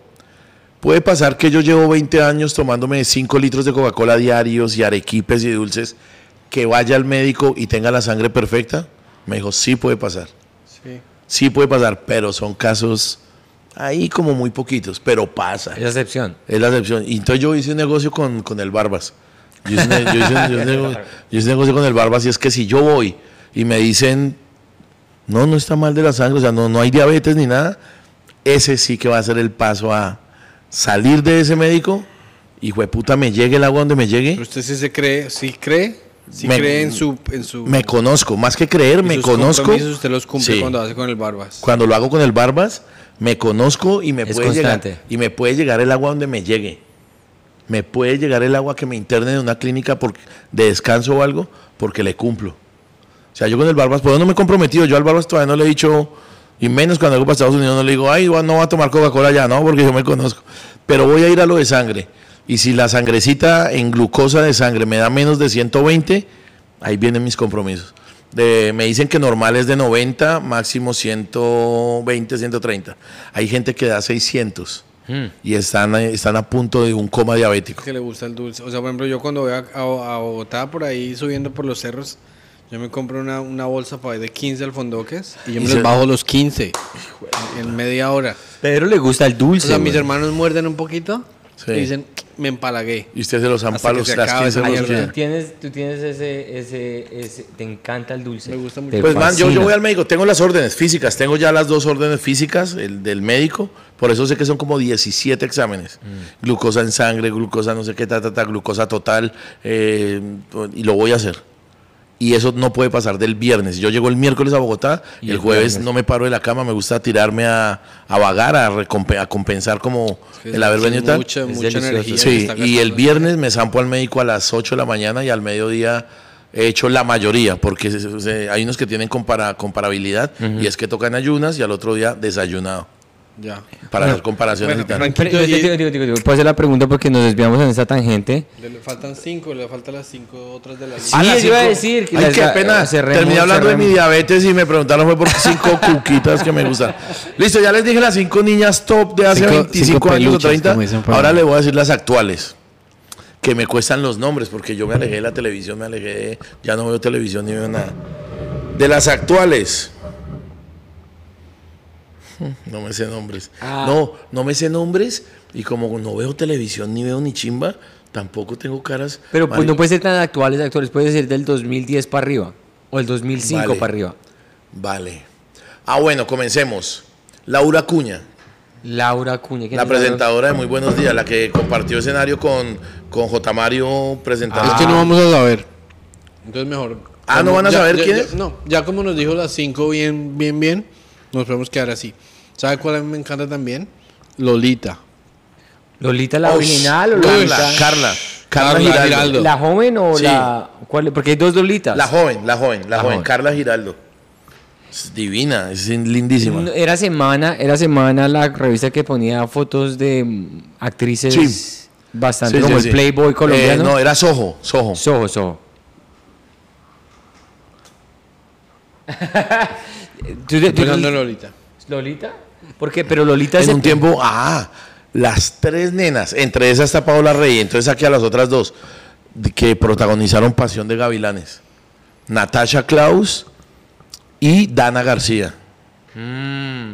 ¿puede pasar que yo llevo 20 años tomándome 5 litros de Coca-Cola diarios y arequipes y dulces, que vaya al médico y tenga la sangre perfecta? Me dijo, sí puede pasar, Sí. sí puede pasar, pero son casos ahí como muy poquitos, pero pasa. Es la excepción. Es la excepción. Y entonces yo hice un negocio con, con el Barbas. Yo hice, un- yo hice un- yo hice un negocio- yo hice un negocio con el Barbas y es que si yo voy y me dicen, no, no está mal de la sangre, o sea, no, no hay diabetes ni nada, ese sí que va a ser el paso a salir de ese médico y puta me llegue el agua donde me llegue. Usted sí se cree, sí cree, sí Me- cree en su, en su Me conozco, más que creer, me conozco. usted los cumple Sí. cuando hace con el Barbas. Cuando lo hago con el Barbas, me conozco y me Es puede llegar y me puede llegar el agua donde me llegue. Me puede llegar el agua que me interne en una clínica por, de descanso o algo porque le cumplo. O sea, yo con el Barbas, pues no me he comprometido. Yo al Barbas todavía no le he dicho, y menos cuando hago para Estados Unidos, no le digo, ay, no va a tomar Coca-Cola ya, no, porque yo me conozco. Pero voy a ir a lo de sangre. Y si la sangrecita en glucosa de sangre me da menos de 120, ahí vienen mis compromisos. De- me dicen que normal es de 90, máximo 120, 130. Hay gente que da 600 Mm. y están, están a punto de un coma diabético. que le gusta el dulce. O sea, por ejemplo, yo cuando voy a, a, a Bogotá por ahí subiendo por los cerros, yo me compro una, una bolsa para de 15 alfondoques y yo me los bajo los 15 en media hora. Pedro le gusta el O dulce. sea, mis hermanos muerden un poquito Sí. y dicen, me empalagué. Y usted se los Hasta zampa que los se las acabe 15 esa los. Tú tienes, tú tienes ese, ese, ese, te encanta el dulce. Me gusta mucho. Pues man, yo, yo voy al médico, tengo las órdenes físicas, tengo ya las dos órdenes físicas el del médico, por eso sé que son como 17 exámenes. Mm. Glucosa en sangre, glucosa no sé qué, ta, ta, ta, glucosa total, eh, y lo voy a hacer. Y eso no puede pasar del viernes. Yo llego el miércoles a Bogotá, Y el jueves viernes. no me paro de la cama, me gusta tirarme a, a vagar, a, a compensar como el haber venido tal. Mucha, mucha energía. Sí, y el viernes me zampo al médico a las 8 de la mañana y al mediodía he hecho la mayoría, porque hay unos que tienen compara- comparabilidad y es que tocan ayunas y al otro día desayunado, Ya. para hacer comparaciones bueno, y tal. Puedo hacer la pregunta porque nos desviamos en esa tangente. Le faltan cinco, le faltan las cinco otras de la Sí, lista. las eso iba a decir, que Ay, las- qué pena. cerremos, Terminé hablando de mi diabetes y me preguntaron fue por cinco cuquitas que me gustan. Listo, ya les dije las cinco niñas top de hace Cinco- 25 cinco años o peluches, 30. como dicen por Ahora ahí. le voy a decir las actuales. Que me cuestan los nombres porque yo me alejé de la televisión, me alejé de. Ya no veo televisión ni veo nada. De las actuales. No me sé nombres. Ah. No, no me sé nombres y como no veo televisión ni veo ni chimba, tampoco tengo caras. Pero pues no puede ser tan actuales, actuales, puede ser del 2010 para arriba. O el 2005 Vale. para arriba. Vale. Ah, bueno, comencemos. Laura Cuña, Laura Cuña. ¿quién la Laura? presentadora de Muy Buenos Días, la que compartió escenario con, con J. Mario presentando. Es que no vamos a saber. Entonces mejor. Ah, ¿no van a Ya- saber ya- quién ya- es? No, ya como nos dijo las 5 bien, bien, bien, nos podemos quedar así. ¿Sabe cuál a mí me encanta también? Lolita. ¿Lolita la Oh, original o Lolita? Carla, Carla, Carla, Giraldo. Giraldo. ¿La joven o Sí. la...? ¿cuál? Porque hay dos Lolitas. La joven, la joven, la, La joven, joven. Carla Giraldo. Es divina, es lindísima. No, Era semana, era semana la revista que ponía fotos de mm, actrices Sí. bastante Sí, como sí, el sí. Playboy colombiano. Eh, no, era Soho, Soho. Soho, Soho. ¿Tú- tú- Pensando en Lolita. ¿Lolita? ¿Por qué? Pero Lolita En se- un tiempo, ah, las tres nenas, entre esas está Paola Rey, entonces saqué a las otras dos que protagonizaron Pasión de Gavilanes. Natasha Klaus y Dana García.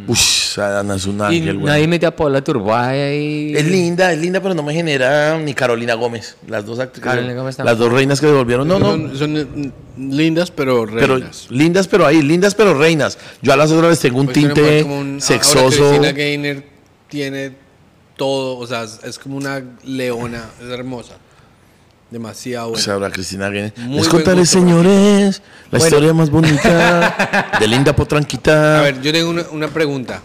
Uy, esa Dana es un Mm. Y ángel, güey. nadie mete a Paula Turbay ahí. Es linda, es linda, pero no me genera ni Carolina Gómez. Las dos actrices. Carolina Gómez Las dos reinas que se volvieron. No, no. Son, son, lindas, pero Pero reinas. lindas, pero ahí, lindas, pero reinas. Yo a las otras tengo un Pues tinte un- sexoso. Cristina Gaynor tiene todo, o sea, es, como una leona, es hermosa. Demasiado O buena. sea, ahora Cristina Guinness. Muy Les buen contaré, gusto, señores, la historia más bonita de Linda Potranquita. A ver, yo tengo una, una pregunta.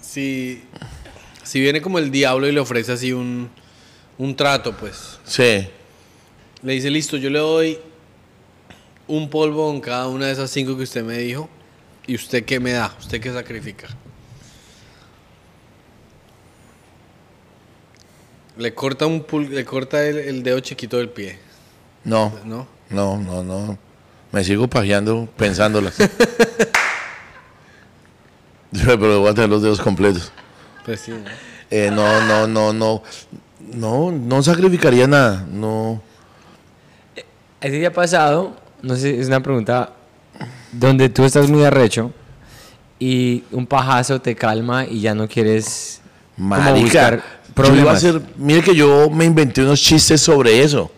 Si, si viene como el diablo y le ofrece así un, un trato, pues, Sí. Le dice, listo, yo le doy un polvo en cada una de esas cinco que usted me dijo, ¿y usted qué me da? ¿Usted qué sacrifica? Le corta, un pul- le corta el, el dedo chiquito del pie, No, ¿no? no, no, no. Me sigo pajeando pensándolas. Pero voy a tener los dedos completos. Pues sí, ¿no? Eh, no, no, no, no. No, no sacrificaría nada. No. Ese día pasado, no sé, es una pregunta donde tú estás muy arrecho y un pajazo te calma y ya no quieres como Marica, buscar yo iba a problemas. hacer, mire que yo me inventé unos chistes sobre eso,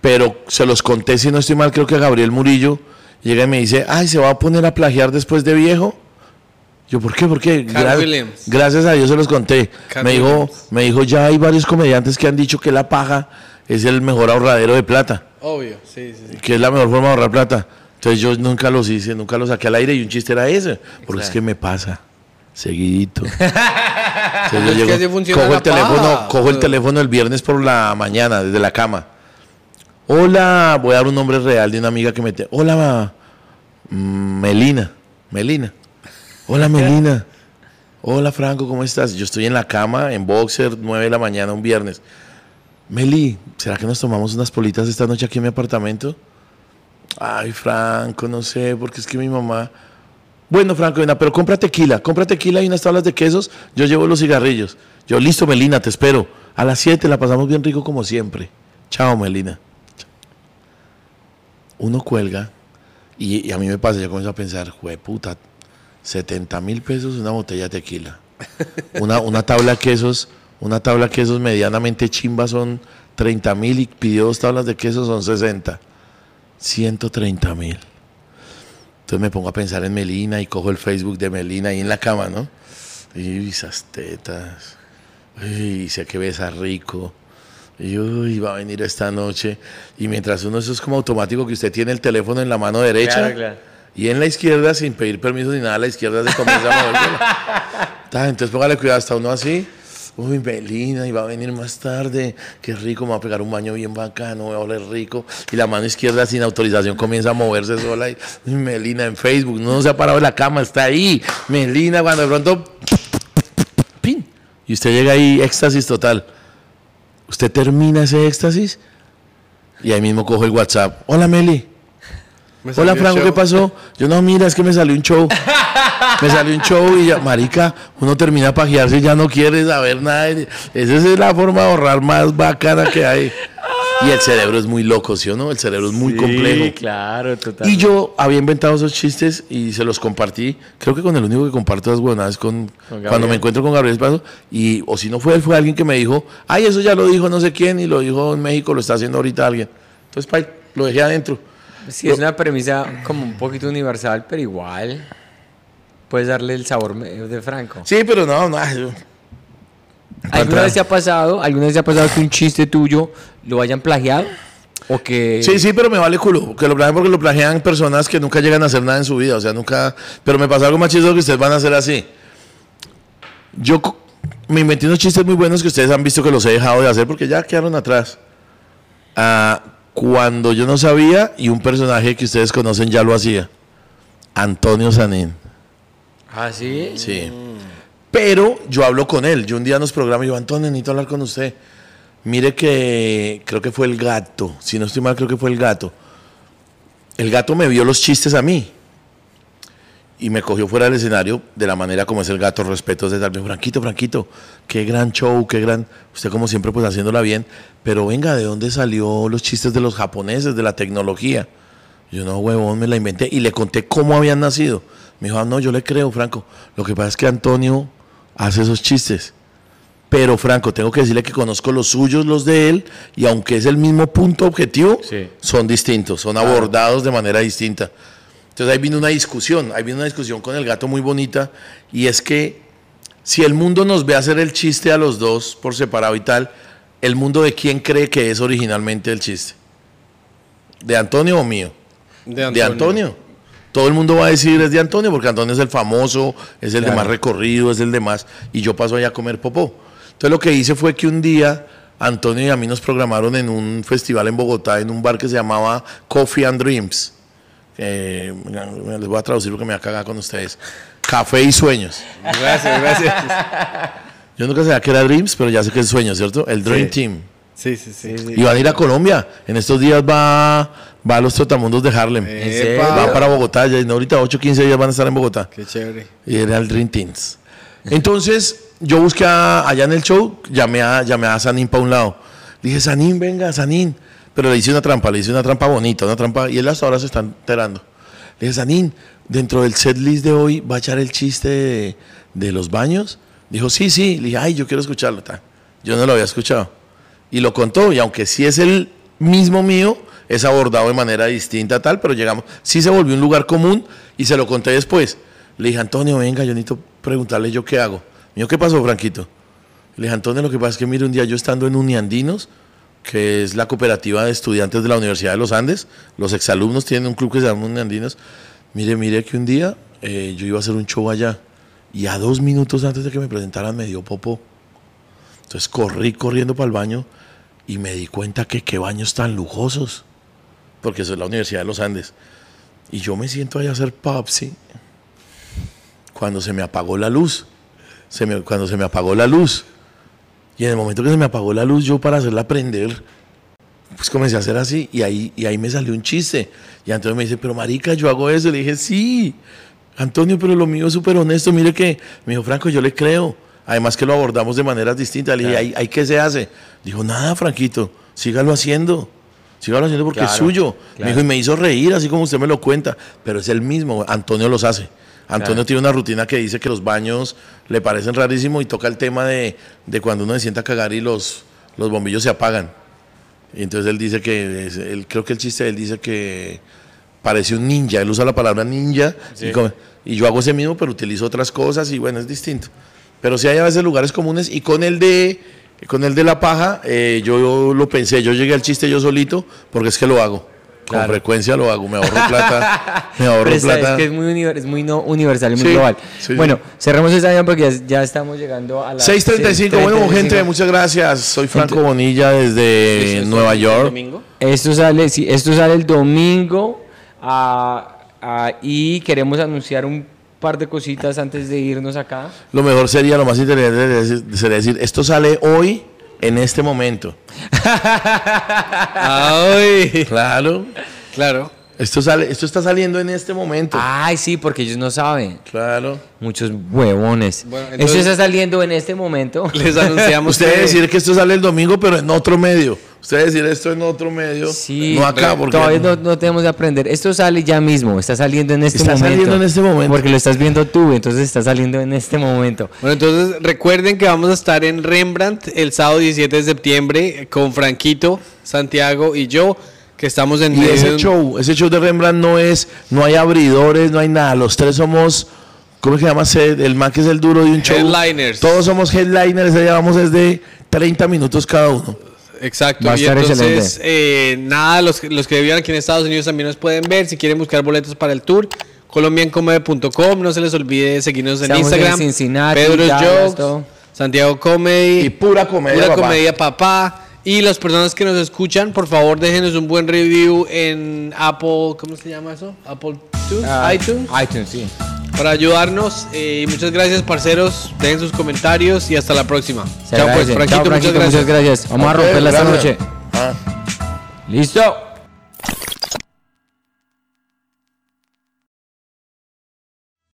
pero se los conté, si no estoy mal, creo que Gabriel Murillo llega y me dice, ay, ¿se va a poner a plagiar después de viejo? Yo, ¿por qué? ¿Por qué? Cat Williams. Gracias a Dios se los conté. Cat me dijo, Williams. me dijo, ya hay varios comediantes que han dicho que la paja es el mejor ahorradero de plata, Obvio, sí, sí, sí. que es la mejor forma de ahorrar plata. Entonces yo nunca los hice, nunca los saqué al aire y un chiste era ese, porque es que me pasa seguidito. Entonces yo llego, cojo el teléfono, cojo el teléfono el viernes por la mañana desde la cama. Hola, voy a dar un nombre real de una amiga que me te, Hola, mm, Melina, Melina. Hola, Melina. Hola, Franco, ¿cómo estás? Yo estoy en la cama, en boxer, 9 de la mañana, un viernes. Meli, ¿será que nos tomamos unas politas esta noche aquí en mi apartamento? Ay, Franco, no sé, porque es que mi mamá... Bueno, Franco, pero compra tequila, compra tequila y unas tablas de quesos, yo llevo los cigarrillos. Yo, listo, Melina, te espero. A las 7 la pasamos bien rico como siempre. Chao, Melina. Uno cuelga y, a mí me pasa, yo comienzo a pensar, puta, 70 mil pesos una botella de tequila. Una, una tabla de quesos, una tabla de quesos medianamente chimba son 30 mil y pidió dos tablas de quesos son 60. 130 mil. Entonces me pongo a pensar en Melina y cojo el Facebook de Melina ahí en la cama, ¿no? Y esas tetas. Y sé que besa rico. Y uy, va a venir esta noche. Y mientras uno, eso es como automático que usted tiene el teléfono en la mano derecha. Claro, claro. Y en la izquierda, sin pedir permiso ni nada, la izquierda se comienza a mover. Entonces póngale cuidado, hasta uno así. Uy, Melina, y va a venir más tarde. Qué rico, me va a pegar un baño bien bacano, voy a oler rico. Y la mano izquierda, sin autorización, comienza a moverse sola. Y, uy, Melina en Facebook, no se ha parado la cama, está ahí. Melina, cuando de pronto. ¡Pin! Y usted llega ahí, éxtasis total. Usted termina ese éxtasis y ahí mismo cojo el WhatsApp. Hola, Meli. Me Hola, Franco. ¿qué pasó? Yo no, mira, es que me salió un show. Me salió un show y ya, marica, uno termina a pajearse y ya no quiere saber nada. de- Esa es la forma de ahorrar más bacana que hay. Y el cerebro es muy loco, ¿sí o no? El cerebro es muy Sí, complejo. claro, total. Y yo había inventado esos chistes y se los compartí. Creo que con el único que comparto las huevonadas con, Gabriel. cuando me encuentro con Gabriel Espazo. Y, o si no fue él, fue alguien que me dijo, ay, eso ya lo dijo no sé quién y lo dijo en México, lo está haciendo ahorita alguien. Entonces, pa, lo dejé adentro. Sí, es una premisa como un poquito universal, pero igual puedes darle el sabor de Franco. Sí, pero no, no. ¿Alguna vez te ha pasado, alguna vez te ha pasado que un chiste tuyo lo hayan plagiado? ¿O que... Sí, sí, pero me vale culo. Que lo plagian porque lo plagian personas que nunca llegan a hacer nada en su vida. O sea, nunca. Pero me pasa algo más chistoso que ustedes van a hacer así. Yo me inventé unos chistes muy buenos que ustedes han visto que los he dejado de hacer porque ya quedaron atrás. Ah, cuando yo no sabía y un personaje que ustedes conocen ya lo hacía. Antonio Sanín. ¿Ah, sí? Sí. Pero yo hablo con él. Yo un día nos programa y yo, Antonio, necesito hablar con usted. Mire que creo que fue el gato. Si no estoy mal, creo que fue el gato. El gato me vio los chistes a mí. Y me cogió fuera del escenario de la manera como es el gato, respeto de tal. Franquito, Franquito, qué gran show, qué gran. Usted, como siempre, pues haciéndola bien. Pero venga, ¿de dónde salió los chistes de los japoneses, de la tecnología? Yo no, huevón, me la inventé y le conté cómo habían nacido. Me dijo, ah, no, yo le creo, Franco. Lo que pasa es que Antonio hace esos chistes. Pero, Franco, tengo que decirle que conozco los suyos, los de él, y aunque es el mismo punto objetivo, Sí. son distintos, son abordados de manera distinta. Entonces ahí vino una discusión, ahí vino una discusión con el gato muy bonita, y es que si el mundo nos ve hacer el chiste a los dos por separado y tal, ¿el mundo de quién cree que es originalmente el chiste? ¿De Antonio o mío? De De Antonio. Todo el mundo va a decir es de Antonio, porque Antonio es el famoso, es el de más recorrido, es el de más, y yo paso allá a comer popó. Entonces lo que hice fue que un día Antonio y a mí nos programaron en un festival en Bogotá, en un bar que se llamaba Coffee and Dreams. Eh, les voy a traducir porque me va a cagar con ustedes. Café y sueños. Gracias, gracias. Yo nunca sabía que era Dreams, pero ya sé que es sueños, ¿cierto? El Dream Sí. Team. Sí, sí, sí. Y van a ir a Colombia. En estos días va, va a los trotamundos de Harlem. Van para Bogotá, ya no, ahorita 8, 15 días van a estar en Bogotá. Qué chévere. Y era el Dream Teams. Entonces, yo busqué a- allá en el show, llamé a, llamé a Sanín para un lado. Le dije, Sanín, venga, Sanín. Pero le hice una trampa, le hice una trampa bonita, una trampa, y él hasta ahora se está enterando. Le dije, Sanín, dentro del set list de hoy va a echar el chiste de, los baños. Dijo, sí, sí. Le dije, ay, yo quiero escucharlo. ta. Yo no lo había escuchado. Y lo contó, y aunque sí es el mismo mío, es abordado de manera distinta, tal, pero llegamos, sí se volvió un lugar común y se lo conté después. Le dije, Antonio, venga, yo necesito preguntarle yo qué hago. Dijo, ¿qué pasó, Franquito? Le dije, Antonio, lo que pasa es que, mire, un día yo estando en Uniandinos, que es la cooperativa de estudiantes de la Universidad de los Andes, los exalumnos tienen un club que se llama Uniandinos. Mire, mire que un día eh, yo iba a hacer un show allá y a dos minutos antes de que me presentaran me dio popó. Entonces corrí corriendo para el baño y me di cuenta que qué baños tan lujosos, porque eso es la Universidad de los Andes. Y yo me siento allá a hacer Pepsi cuando se me apagó la luz. Cuando se me apagó la luz. Y en el momento que se me apagó la luz, yo para hacerla prender, pues comencé a hacer así. Y ahí, y ahí me salió un chiste. Y Antonio me dice, pero marica, yo hago eso. Le dije, sí. Antonio, pero lo mío es súper honesto. Mire que, me dijo, Franco, yo le creo. Además que lo abordamos de maneras distintas. Le dije, ¿ahí, ahí qué se hace? Dijo, nada, Franquito, sígalo haciendo. Sígalo haciendo porque es Claro, suyo. Me claro. dijo, y me hizo reír, así como usted me lo cuenta. Pero es el mismo. Antonio los hace. Antonio Claro. tiene una rutina que dice que los baños le parecen rarísimo y toca el tema de, de cuando uno se sienta a cagar y los, los bombillos se apagan. Y entonces él dice que, él, creo que el chiste de él dice que parece un ninja, él usa la palabra ninja y, come- y yo hago ese mismo pero utilizo otras cosas y bueno, es distinto. Pero sí hay a veces lugares comunes y con el de, con el de la paja eh, yo lo pensé, yo llegué al chiste yo solito porque es que lo hago. Con frecuencia lo hago, me ahorro plata, me ahorro Pero plata. es que es muy, univer- es muy no universal y muy Sí, global. sí, bueno, sí. cerramos esta ya porque ya, ya estamos llegando a las 6.35, bueno 6:35. gente, muchas gracias. Soy Franco Bonilla desde Nueva York. Domingo. Esto sale, sí, esto sale el domingo ah, ah, y queremos anunciar un par de cositas antes de irnos acá. Lo mejor sería, lo más interesante sería- sería decir, esto sale hoy, en este momento. Ay, Claro. claro. Esto, sale, esto está saliendo en este momento. Ay, sí, porque ellos no saben. Claro. Muchos huevones. Bueno, Esto está saliendo en este momento. Les anunciamos Usted que- decir que esto sale el domingo, pero en otro medio. Usted decir esto en otro medio. Sí, no acá, porque todavía no, no tenemos de aprender. Esto sale ya mismo, está saliendo en este Está momento. saliendo en este momento. Porque lo estás viendo tú, entonces está saliendo en este momento. Bueno, entonces recuerden que vamos a estar en Rembrandt el sábado 17 de septiembre con Franquito, Santiago y yo. que estamos en Y ese un- show, ese show de Rembrandt no es, no hay abridores, no hay nada. Los tres somos, ¿cómo se llama? El man que es el duro de un show. Headliners. Todos somos headliners, ya llevamos desde 30 minutos cada uno. Exacto. Va a y estar entonces, eh, nada, los, que- los que vivían aquí en Estados Unidos también nos pueden ver. Si quieren buscar boletos para el tour, colombiancomedy.com. No se les olvide seguirnos en Estamos en Instagram. Cincinnati, Dallas, Jokes. Santiago Comedy. Y pura comedia, Pura papá. comedia, papá. Y las personas que nos escuchan, por favor, déjenos un buen review en Apple. ¿Cómo se llama eso? Apple Tunes, Ah, iTunes. iTunes, sí. Para ayudarnos. Eh, muchas gracias, parceros. Dejen sus comentarios y hasta la próxima. Se Chao, pues. Franquito, Chao, muchas Franquito, gracias. muchas gracias. Vamos a Ok, romperla esta noche. Ah. Listo.